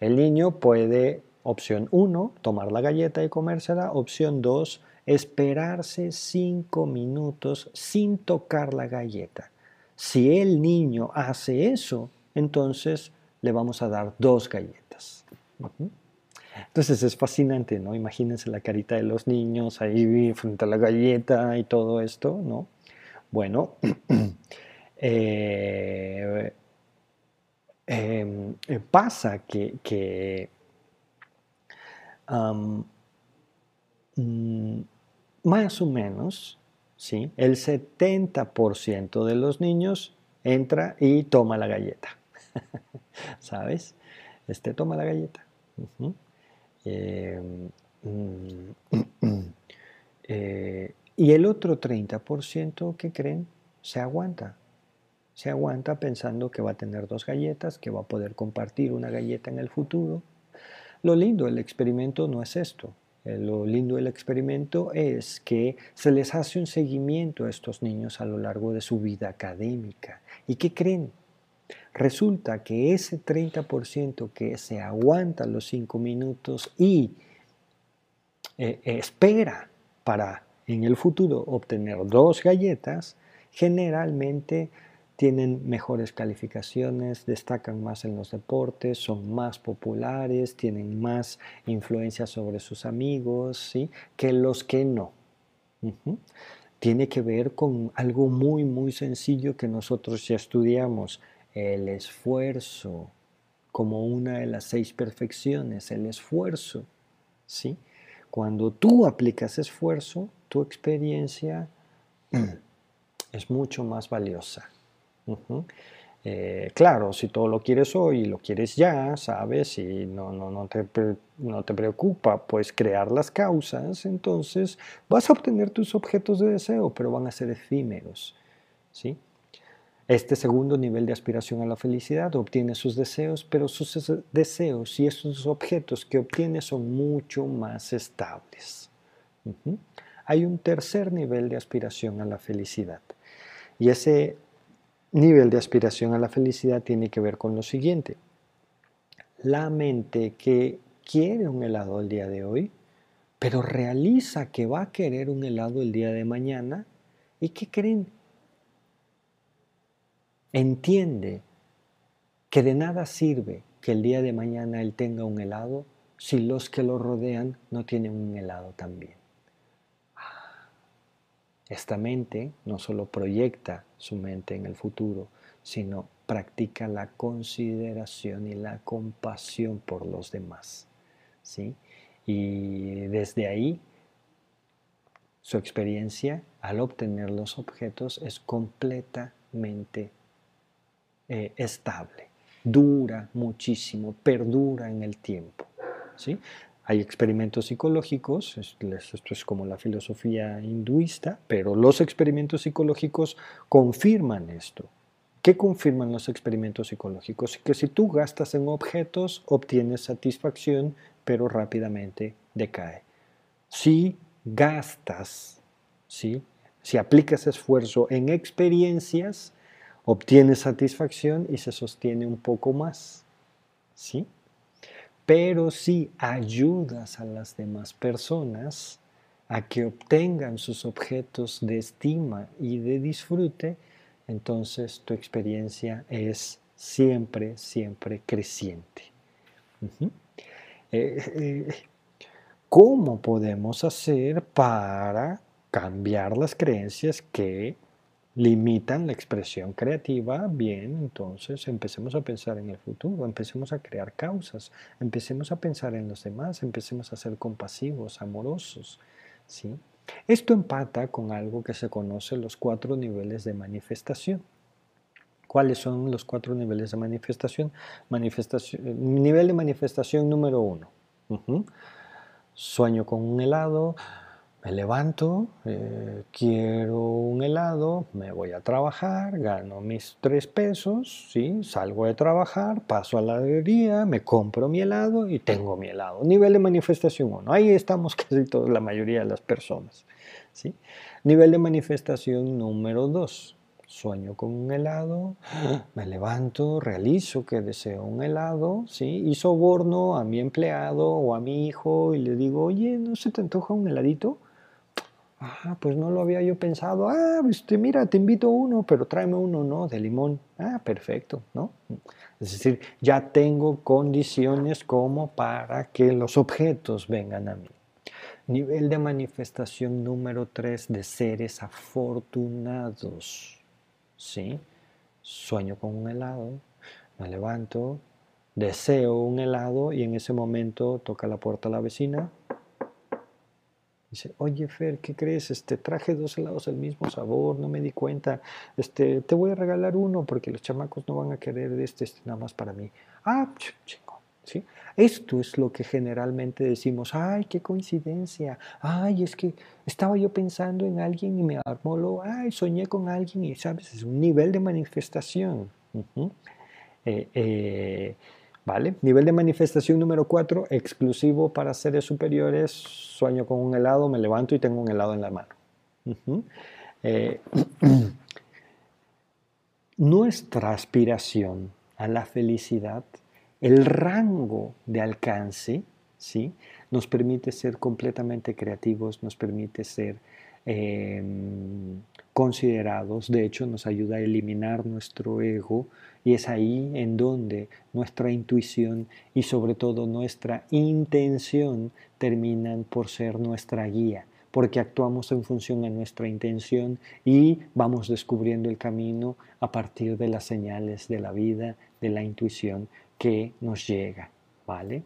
El niño puede, opción 1, tomar la galleta y comérsela. Opción 2, esperarse 5 minutos sin tocar la galleta. Si el niño hace eso, entonces le vamos a dar dos galletas. Entonces es fascinante, ¿no? Imagínense la carita de los niños ahí frente a la galleta y todo esto, ¿no? Bueno, eh, em, pasa que, mm, más o menos, ¿sí? El 70% de los niños entra y toma la galleta. ¿sabes? Este toma la galleta. Em, mm, eh, y el otro 30% que creen se aguanta. Se aguanta pensando que va a tener dos galletas, que va a poder compartir una galleta en el futuro. Lo lindo del experimento no es esto. Eh, lo lindo del experimento es que se les hace un seguimiento a estos niños a lo largo de su vida académica. ¿Y qué creen? Resulta que ese 30% que se aguanta los 5 minutos y eh, espera para en el futuro obtener dos galletas, generalmente tienen mejores calificaciones, destacan más en los deportes, son más populares, tienen más influencia sobre sus amigos, que los que no. Tiene que ver con algo muy, muy sencillo que nosotros ya estudiamos el esfuerzo como una de las seis perfecciones, el esfuerzo. ¿sí? Cuando tú aplicas esfuerzo, tu experiencia es mucho más valiosa. Eh, claro, si todo lo quieres hoy lo quieres ya, sabes, y no, no, no, te, no te preocupa pues crear las causas, entonces vas a obtener tus objetos de deseo, pero van a ser efímeros. ¿sí? Este segundo nivel de aspiración a la felicidad obtiene sus deseos, pero sus deseos y esos objetos que obtiene son mucho más estables. Hay un tercer nivel de aspiración a la felicidad. Y ese nivel de aspiración a la felicidad tiene que ver con lo siguiente. La mente que quiere un helado el día de hoy, pero realiza que va a querer un helado el día de mañana. ¿Y qué creen? Entiende que de nada sirve que el día de mañana él tenga un helado si los que lo rodean no tienen un helado también. Esta mente no solo proyecta su mente en el futuro, sino practica la consideración y la compasión por los demás. ¿sí? Y desde ahí, su experiencia al obtener los objetos es completamente eh, estable, dura muchísimo, perdura en el tiempo. ¿sí? Hay experimentos psicológicos, esto es como la filosofía hinduista, pero los experimentos psicológicos confirman esto. ¿Qué confirman los experimentos psicológicos? Que si tú gastas en objetos, obtienes satisfacción, pero rápidamente decae. Si gastas, ¿sí? si aplicas esfuerzo en experiencias, obtienes satisfacción y se sostiene un poco más. ¿sí? Pero si ayudas a las demás personas a que obtengan sus objetos de estima y de disfrute, entonces tu experiencia es siempre, siempre creciente. Eh, eh, ¿Cómo podemos hacer para cambiar las creencias que limitan la expresión creativa? Bien, entonces empecemos a pensar en el futuro, empecemos a crear causas, empecemos a pensar en los demás, empecemos a ser compasivos, amorosos. ¿sí? Esto empata con algo que se conoce los cuatro niveles de manifestación. ¿Cuáles son los cuatro niveles de manifestación? manifestación nivel de manifestación número uno. Sueño con un helado, me levanto, eh, quiero un helado, me voy a trabajar, gano mis tres pesos, ¿sí? salgo de trabajar, paso a la heladería, me compro mi helado y tengo mi helado. Nivel de manifestación 1. Ahí estamos casi toda la mayoría de las personas. ¿sí? Nivel de manifestación número 2. Sueño con un helado, me levanto, realizo que deseo un helado, ¿sí? y soborno a mi empleado o a mi hijo y le digo, oye, ¿no se te antoja un heladito? Ah, pues no lo había yo pensado. Ah, este, mira, te invito uno, pero tráeme uno, ¿no? De limón. Ah, perfecto, ¿no? Es decir, ya tengo condiciones como para que los objetos vengan a mí. Nivel de manifestación número tres de seres afortunados. ¿Sí? Sueño con un helado, me levanto, deseo un helado y en ese momento toca la puerta a la vecina, Dice, oye Fer, ¿qué crees? Este, traje dos helados del mismo sabor, no me di cuenta. Este, te voy a regalar uno porque los chamacos no van a querer este, este nada más para mí. Ah, chico, ¿sí? Esto es lo que generalmente decimos, ay, qué coincidencia. Ay, es que estaba yo pensando en alguien y me armó lo, ay, soñé con alguien y, ¿sabes? Es un nivel de manifestación. eh, eh, Nivel de manifestación número 4, exclusivo para seres superiores. Sueño con un helado, me levanto y tengo un helado en la mano. Eh, nuestra aspiración a la felicidad, el rango de alcance, ¿sí? nos permite ser completamente creativos, nos permite ser em, considerados, de hecho nos ayuda a eliminar nuestro ego y es ahí en donde nuestra intuición y sobre todo nuestra intención terminan por ser nuestra guía, porque actuamos en función a nuestra intención y vamos descubriendo el camino a partir de las señales de la vida, de la intuición que nos llega, ¿vale?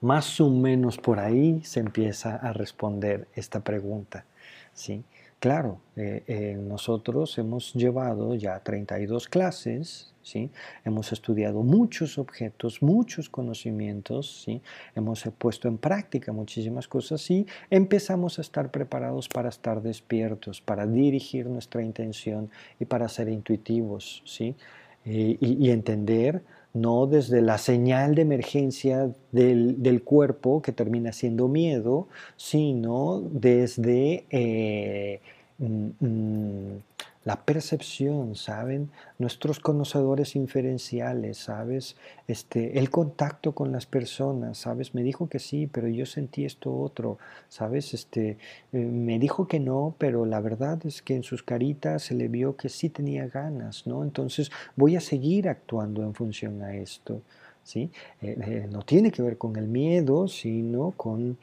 Más o menos por ahí se empieza a responder esta pregunta, ¿sí? Claro, eh, eh, nosotros hemos llevado ya 32 clases, ¿sí? hemos estudiado muchos objetos, muchos conocimientos, ¿sí? hemos puesto en práctica muchísimas cosas y empezamos a estar preparados para estar despiertos, para dirigir nuestra intención y para ser intuitivos ¿sí? Eh, y, entender no desde la señal de emergencia del, cuerpo que termina siendo miedo, sino desde eh, mm, mm, la percepción, ¿saben? Nuestros conocedores inferenciales, ¿sabes? Este, el contacto con las personas, ¿sabes? Me dijo que sí, pero yo sentí esto otro, ¿sabes? Este, eh, me dijo que no, pero la verdad es que en sus caritas se le vio que sí tenía ganas, ¿no? Entonces voy a seguir actuando en función a esto, ¿sí? Eh, eh, no tiene que ver con el miedo, sino con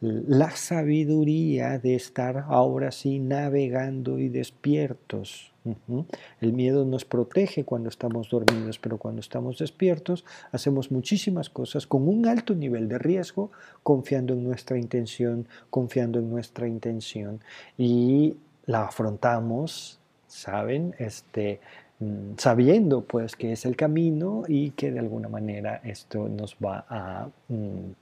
la sabiduría de estar ahora sí navegando y despiertos. El miedo nos protege cuando estamos dormidos, pero cuando estamos despiertos hacemos muchísimas cosas con un alto nivel de riesgo, confiando en nuestra intención, confiando en nuestra intención y la afrontamos, ¿saben? Este, mm, sabiendo pues que es el camino y que de alguna manera esto nos va a... Mm,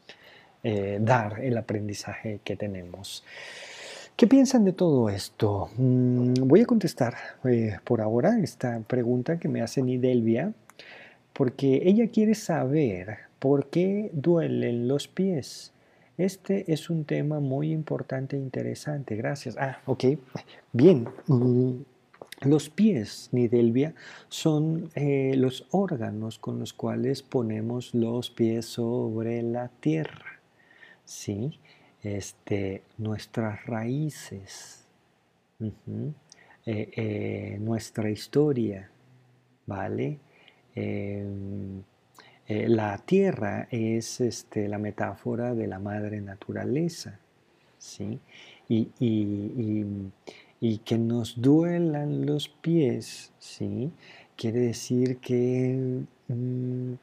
eh, dar el aprendizaje que tenemos. ¿Qué piensan de todo esto? Mm, voy a contestar eh, por ahora esta pregunta que me hace Nidelvia, porque ella quiere saber por qué duelen los pies. Este es un tema muy importante e interesante. Gracias. Ah, ok. Bien. Mm, los pies, Nidelvia, son eh, los órganos con los cuales ponemos los pies sobre la tierra. ¿Sí? Este, nuestras raíces, eh, eh, nuestra historia, ¿vale? Em, eh, la tierra es este, la metáfora de la madre naturaleza, ¿sí? Y, que nos duelan los pies, ¿sí? Quiere decir que mm,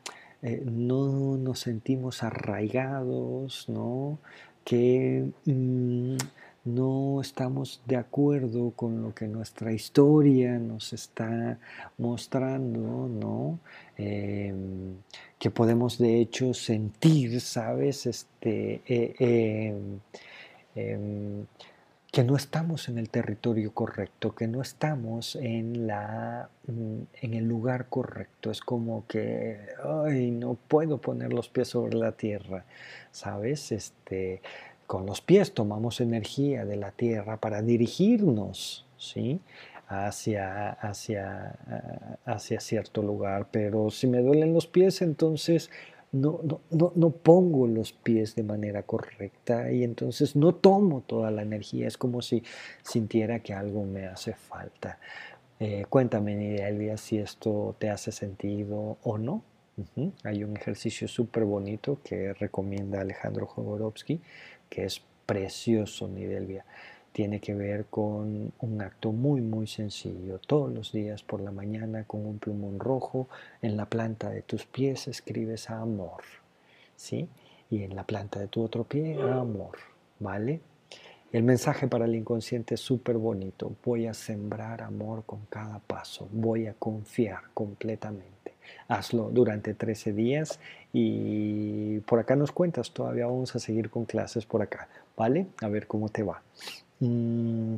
eh, no nos sentimos arraigados, ¿no? que mm, no estamos de acuerdo con lo que nuestra historia nos está mostrando, ¿no? Em, que podemos de hecho sentir, ¿sabes? Este, eh, em, em, que no estamos en el territorio correcto, que no estamos en, la, mm, en el lugar correcto. Es como que, ay, no puedo poner los pies sobre la tierra, ¿sabes? Este, con los pies tomamos energía de la tierra para dirigirnos, ¿sí? Hacia, hacia, hacia cierto lugar, pero si me duelen los pies, entonces no, no, no, pongo los pies de manera correcta y entonces no tomo toda la energía. Es como si sintiera que algo me hace falta. Eh, cuéntame, Elvia, si esto te hace sentido o no. Hay un ejercicio súper bonito que recomienda Alejandro Jodorowsky, que es precioso, Nidelvia tiene que ver con un acto muy muy sencillo. Todos los días por la mañana con un plumón rojo en la planta de tus pies escribes amor, ¿sí? Y en la planta de tu otro pie amor, ¿vale? El mensaje para el inconsciente es súper bonito. Voy a sembrar amor con cada paso. Voy a confiar completamente. Hazlo durante 13 días y por acá nos cuentas. Todavía vamos a seguir con clases por acá, ¿vale? A ver cómo te va. Mm,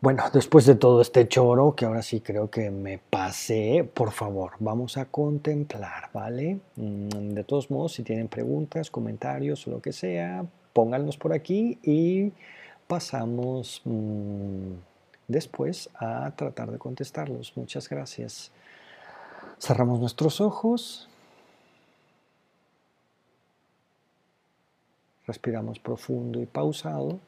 bueno, después de todo este choro, que ahora sí creo que me pasé, por favor, vamos a contemplar, ¿vale? Mm, de todos modos, si tienen preguntas, comentarios o lo que sea, pónganlos por aquí y pasamos mm, después a tratar de contestarlos. Muchas gracias. Cerramos nuestros ojos. Respiramos profundo y pausado.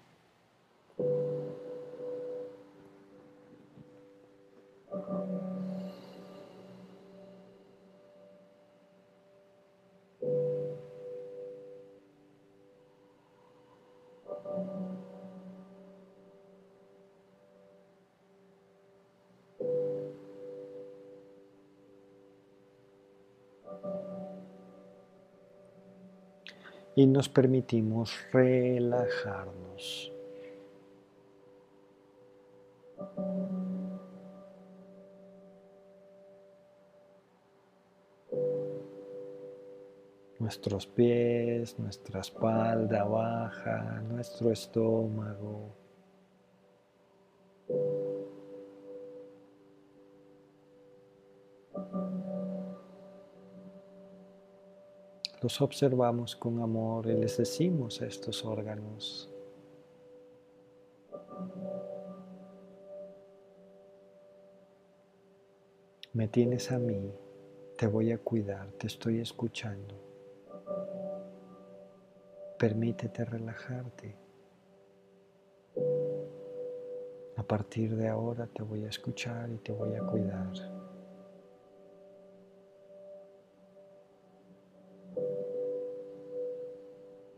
Y nos permitimos relajarnos. nuestros pies, nuestra espalda baja, nuestro estómago. Los observamos con amor y les decimos a estos órganos, me tienes a mí, te voy a cuidar, te estoy escuchando. Permítete relajarte. A partir de ahora te voy a escuchar y te voy a cuidar.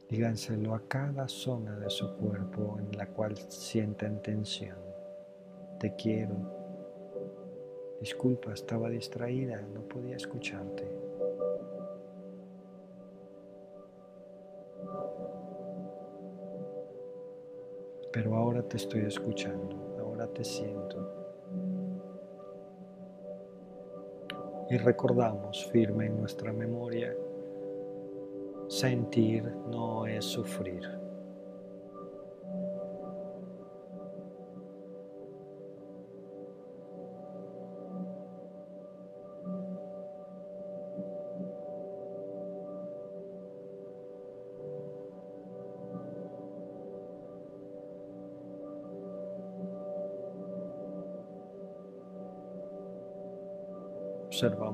Díganselo a cada zona de su cuerpo en la cual sientan tensión. Te quiero. Disculpa, estaba distraída, no podía escucharte. Ahora te estoy escuchando, ahora te siento. Y recordamos firme en nuestra memoria Sentir no es sufrir.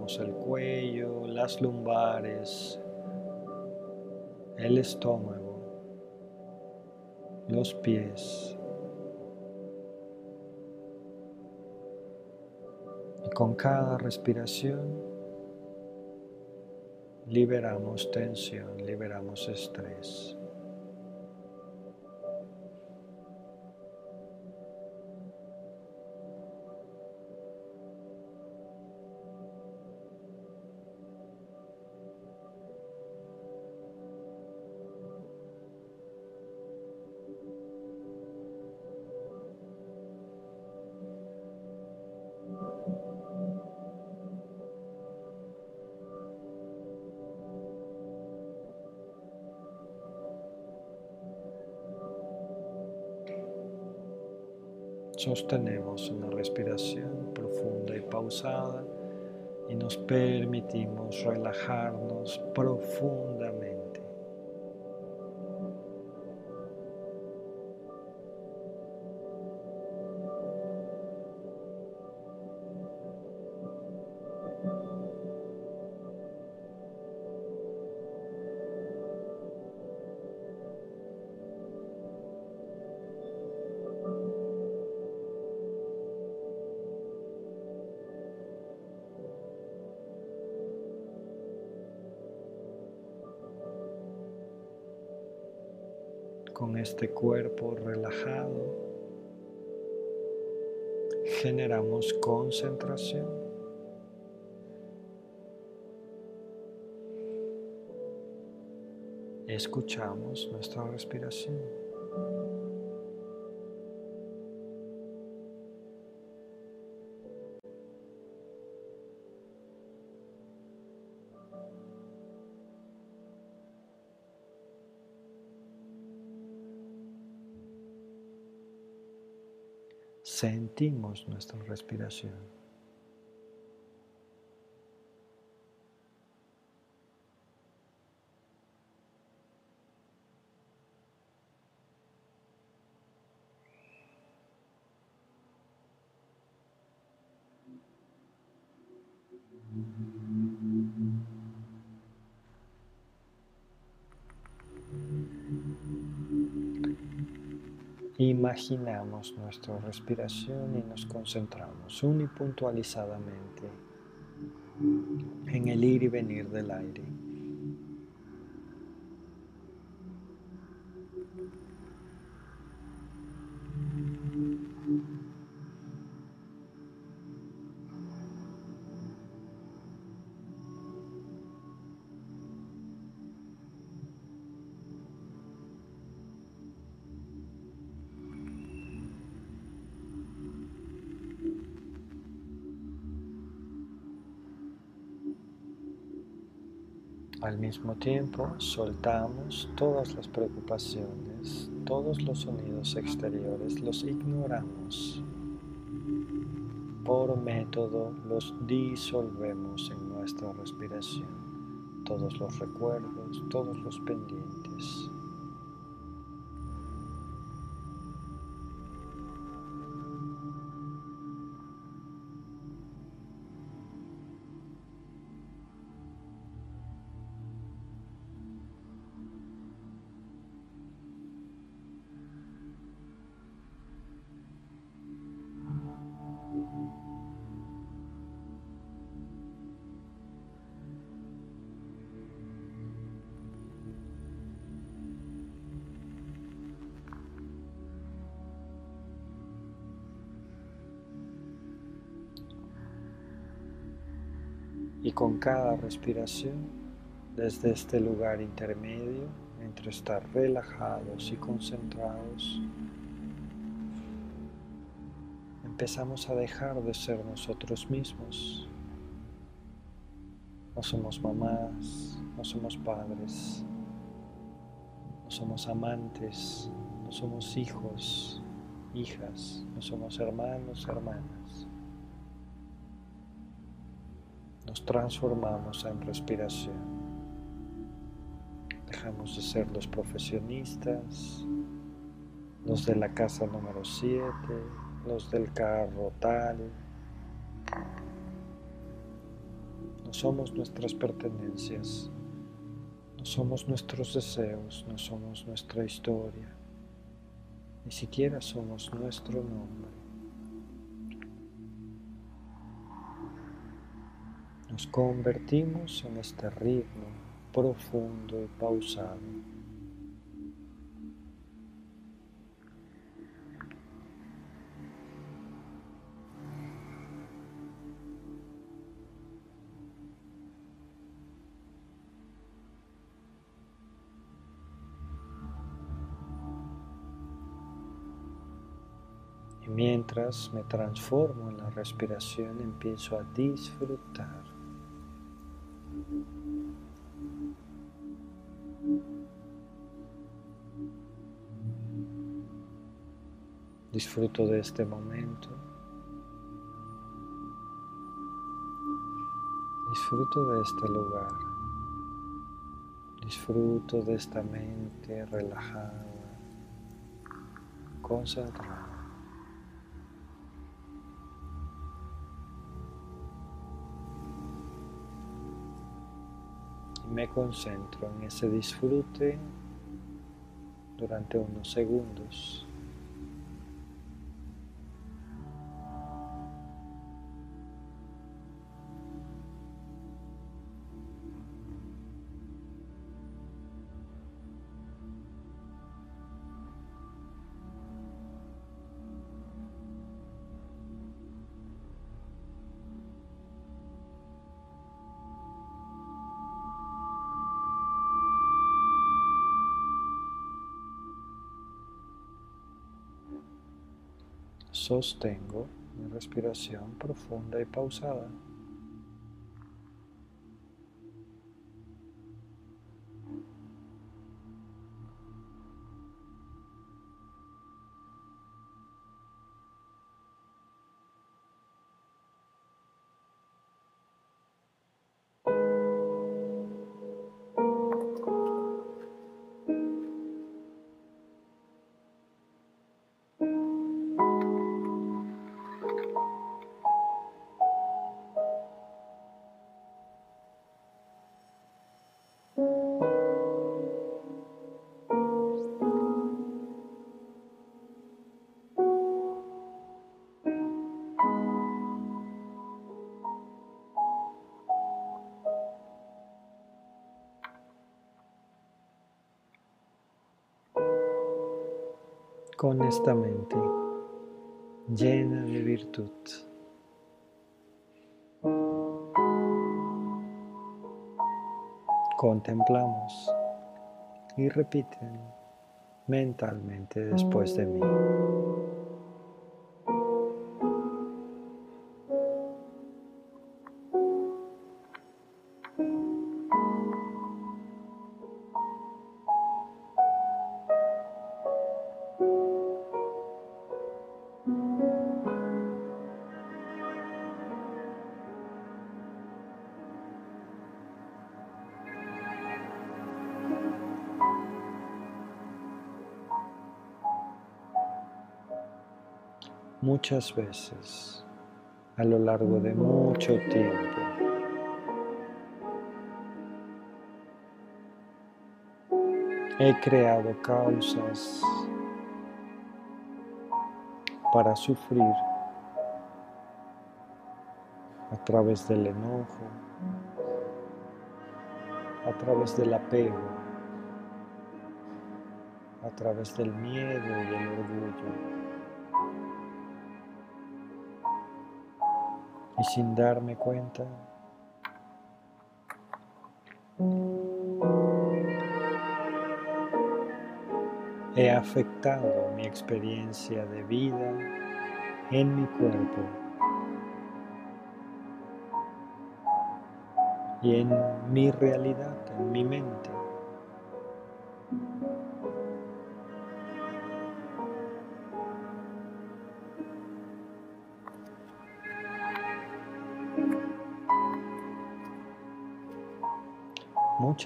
El cuello, las lumbares, el estómago, los pies. Y con cada respiración liberamos tensión, liberamos estrés. Sostenemos una respiración profunda y pausada y nos permitimos relajarnos profundamente. Cuerpo relajado, generamos concentración. Escuchamos nuestra respiración. Nuestra respiración. Imaginamos nuestra respiración y nos concentramos unipuntualizadamente en el ir y venir del aire. Al mismo tiempo, soltamos todas las preocupaciones, todos los sonidos exteriores, los ignoramos. Por método los disolvemos en nuestra respiración, todos los recuerdos, todos los pendientes. Cada respiración, desde este lugar intermedio, entre estar relajados y concentrados, empezamos a dejar de ser nosotros mismos. No somos mamás, no somos padres, no somos amantes, no somos hijos, hijas, no somos hermanos, hermanas. Nos transformamos en respiración. Dejamos de ser los profesionistas, los de la casa número 7, los del carro tal. No somos nuestras pertenencias, no somos nuestros deseos, no somos nuestra historia, ni siquiera somos nuestro nombre. Nos convertimos en este ritmo profundo y pausado. Mientras me transformo en la respiración, empiezo a disfrutar. Disfruto de este momento. Disfruto de este lugar. Disfruto de esta mente relajada, concentrada. Y me concentro en ese disfrute durante unos segundos. Sostengo mi respiración profunda y pausada. Con esta mente llena de virtud. Contemplamos y repiten mentalmente después de mí. Muchas veces a lo largo de mucho tiempo. He creado causas para sufrir a través del enojo, a través del apego, a través del miedo y el orgullo. Y sin darme cuenta He afectado mi experiencia de vida en mi cuerpo y en mi realidad, en mi mente.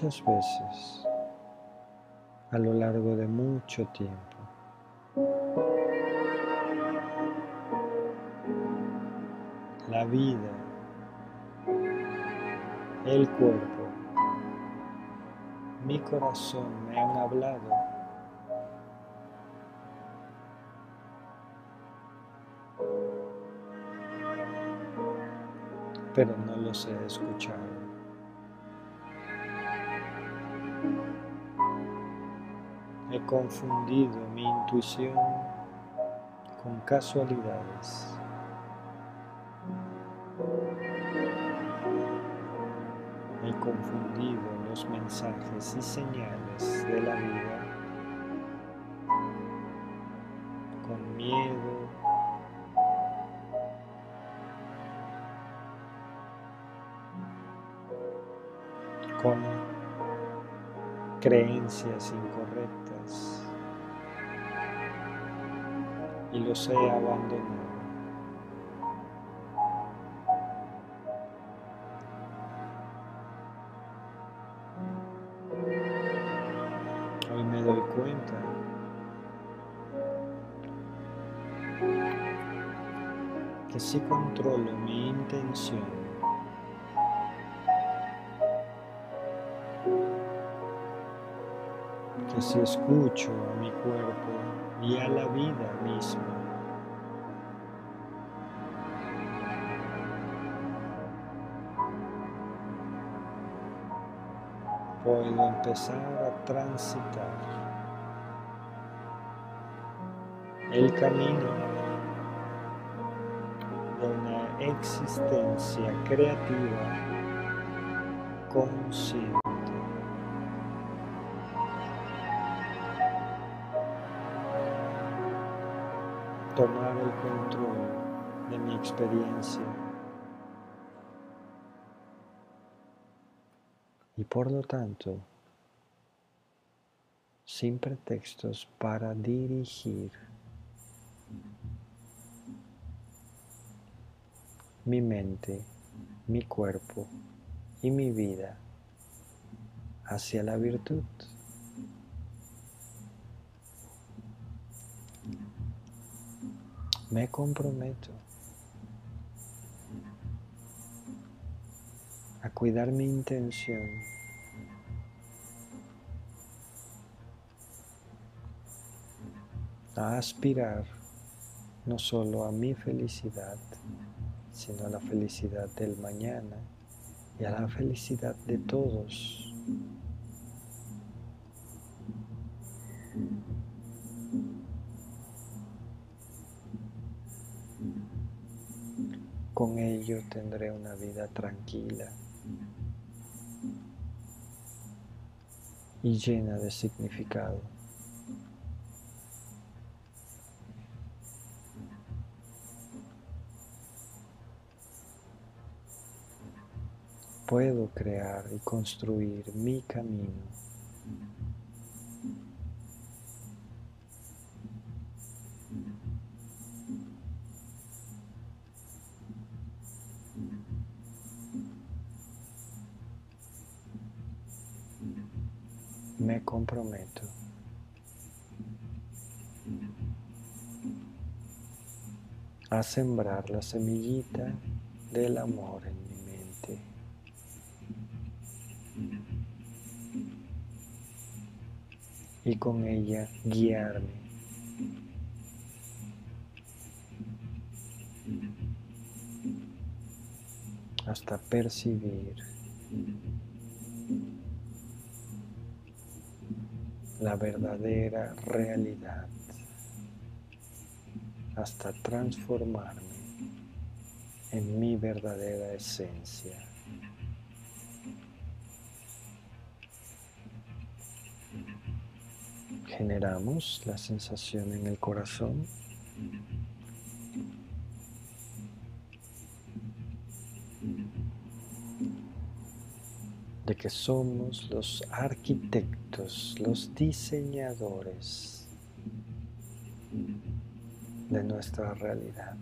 Muchas veces, a lo largo de mucho tiempo, la vida el cuerpo, mi corazón me han hablado. Pero no los he escuchado. He confundido mi intuición con casualidades. confundido los mensajes y señales de la vida creencias incorrectas y los he abandonado. Si escucho a mi cuerpo y a la vida misma, puedo empezar a transitar el camino de una existencia creativa consciente. Control de mi experiencia y por lo tanto sin pretextos para dirigir mi mente, mi cuerpo y mi vida hacia la virtud. Me comprometo a cuidar mi intención a aspirar no solo a mi felicidad, sino a la felicidad del mañana y a la felicidad de todos. Con ello tendré una vida tranquila y llena de significado. puedo crear y construir mi camino. Comprometo. a sembrar la semillita del amor en mí. y con ella guiarme. hasta percibir la verdadera realidad hasta transformarme en mi verdadera esencia. Generamos la sensación en el corazón que somos los arquitectos, los diseñadores de nuestra realidad.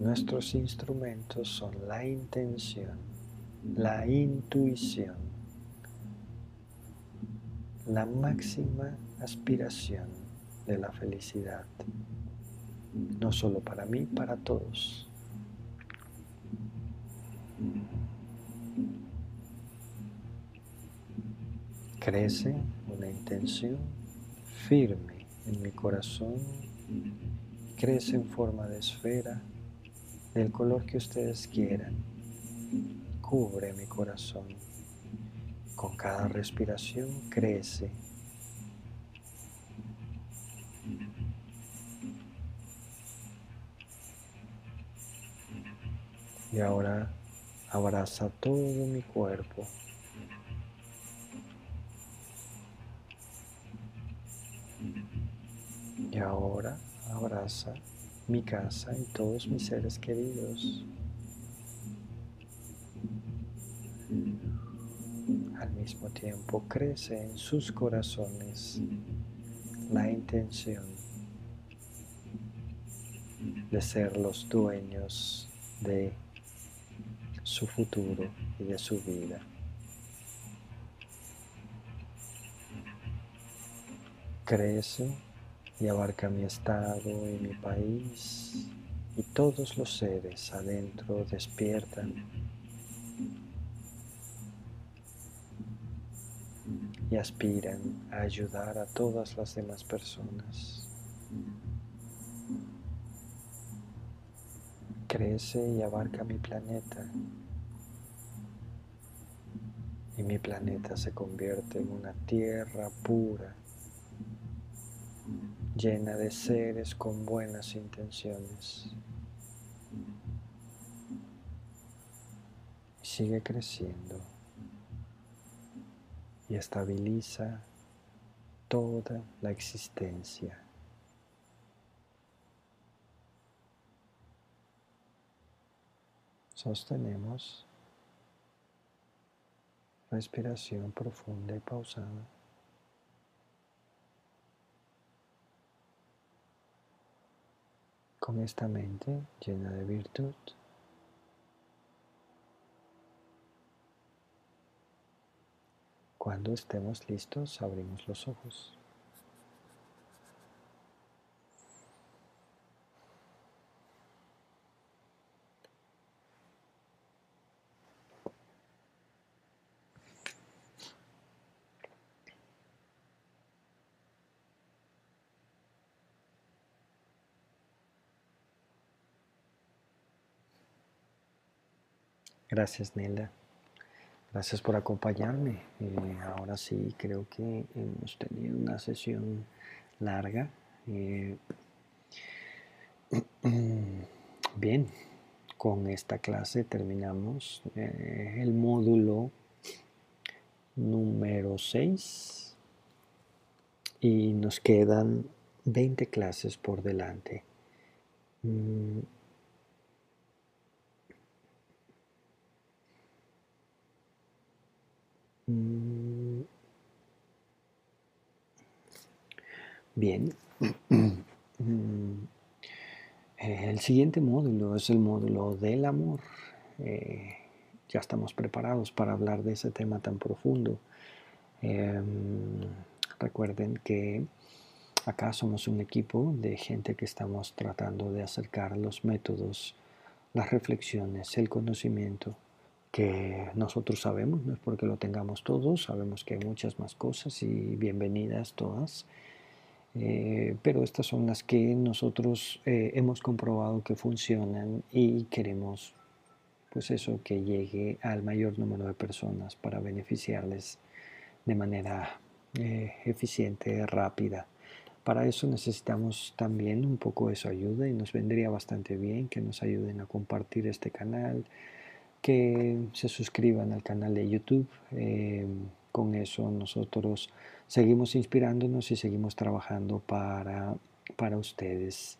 Nuestros instrumentos son la intención, la intuición, la máxima aspiración de la felicidad, no solo para mí, para todos. Crece una intención firme en mi corazón, crece en forma de esfera del color que ustedes quieran. Cubre mi corazón. Con cada respiración crece. Y ahora abraza todo mi cuerpo. Ahora abraza mi casa y todos mis seres queridos. Al mismo tiempo crece en sus corazones la intención de ser los dueños de su futuro y de su vida. Crece y abarca mi estado y mi país y todos los seres adentro despiertan. Y aspiran a ayudar a todas las demás personas. Crece y abarca mi planeta. Y mi planeta se convierte en una tierra pura llena de seres con buenas intenciones. sigue creciendo y estabiliza toda la existencia. Sostenemos respiración profunda y pausada. Con esta mente llena de virtud. Cuando estemos listos, abrimos los ojos. Gracias, Nilda. Gracias por acompañarme. Eh, ahora sí, creo que hemos tenido una sesión larga. Eh, bien, con esta clase terminamos eh, el módulo número 6 y nos quedan 20 clases por delante. Mm, Bien. Mm. El siguiente módulo es el módulo del amor. Eh, ya estamos preparados para hablar de ese tema tan profundo. Em, recuerden que acá somos un equipo de gente que estamos tratando de acercar los métodos, las reflexiones, el conocimiento que nosotros sabemos, no es porque lo tengamos todos, sabemos que hay muchas más cosas y bienvenidas todas, eh, pero estas son las que nosotros eh, hemos comprobado que funcionan y queremos pues eso que llegue al mayor número de personas para beneficiarles de manera eh, eficiente, rápida. Para eso necesitamos también un poco de su ayuda y nos vendría bastante bien que nos ayuden a compartir este canal, que se suscriban al canal de YouTube, eh, con eso nosotros seguimos inspirándonos y seguimos trabajando para, para ustedes.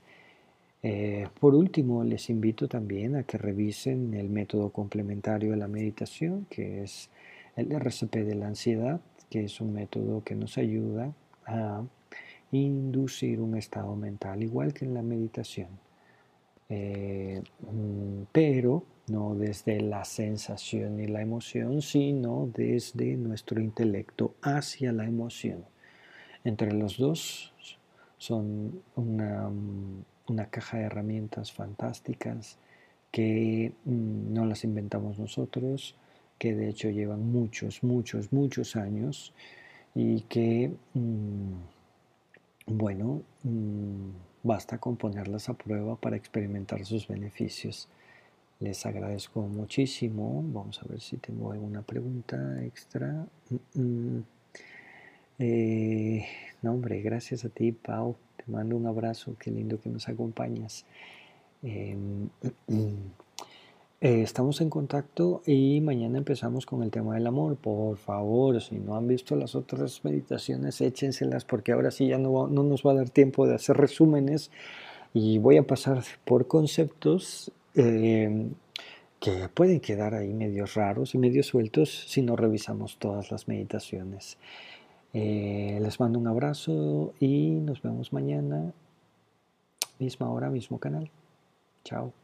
Eh, por último, les invito también a que revisen el método complementario de la meditación, que es el RCP de la ansiedad, que es un método que nos ayuda a inducir un estado mental, igual que en la meditación. Eh, mm, pero no desde la sensación y la emoción, sino desde nuestro intelecto hacia la emoción. Entre los dos son una, una caja de herramientas fantásticas que mm, no las inventamos nosotros, que de hecho llevan muchos, muchos, muchos años y que, mm, bueno, basta con ponerlas a prueba para experimentar sus beneficios. Les agradezco muchísimo. Vamos a ver si tengo alguna pregunta extra. Mm, mm. Eh, no, hombre, gracias a ti, Pau. Te mando un abrazo. Qué lindo que nos acompañas. Em, eh, estamos en contacto y mañana empezamos con el tema del amor. Por favor, si no han visto las otras meditaciones, échenselas porque ahora sí ya no, no nos va a dar tiempo de hacer resúmenes y voy a pasar por conceptos Em, que pueden quedar ahí medios raros y medios sueltos si no revisamos todas las meditaciones. Eh, les mando un abrazo y nos vemos mañana, misma hora, mismo canal. Chao.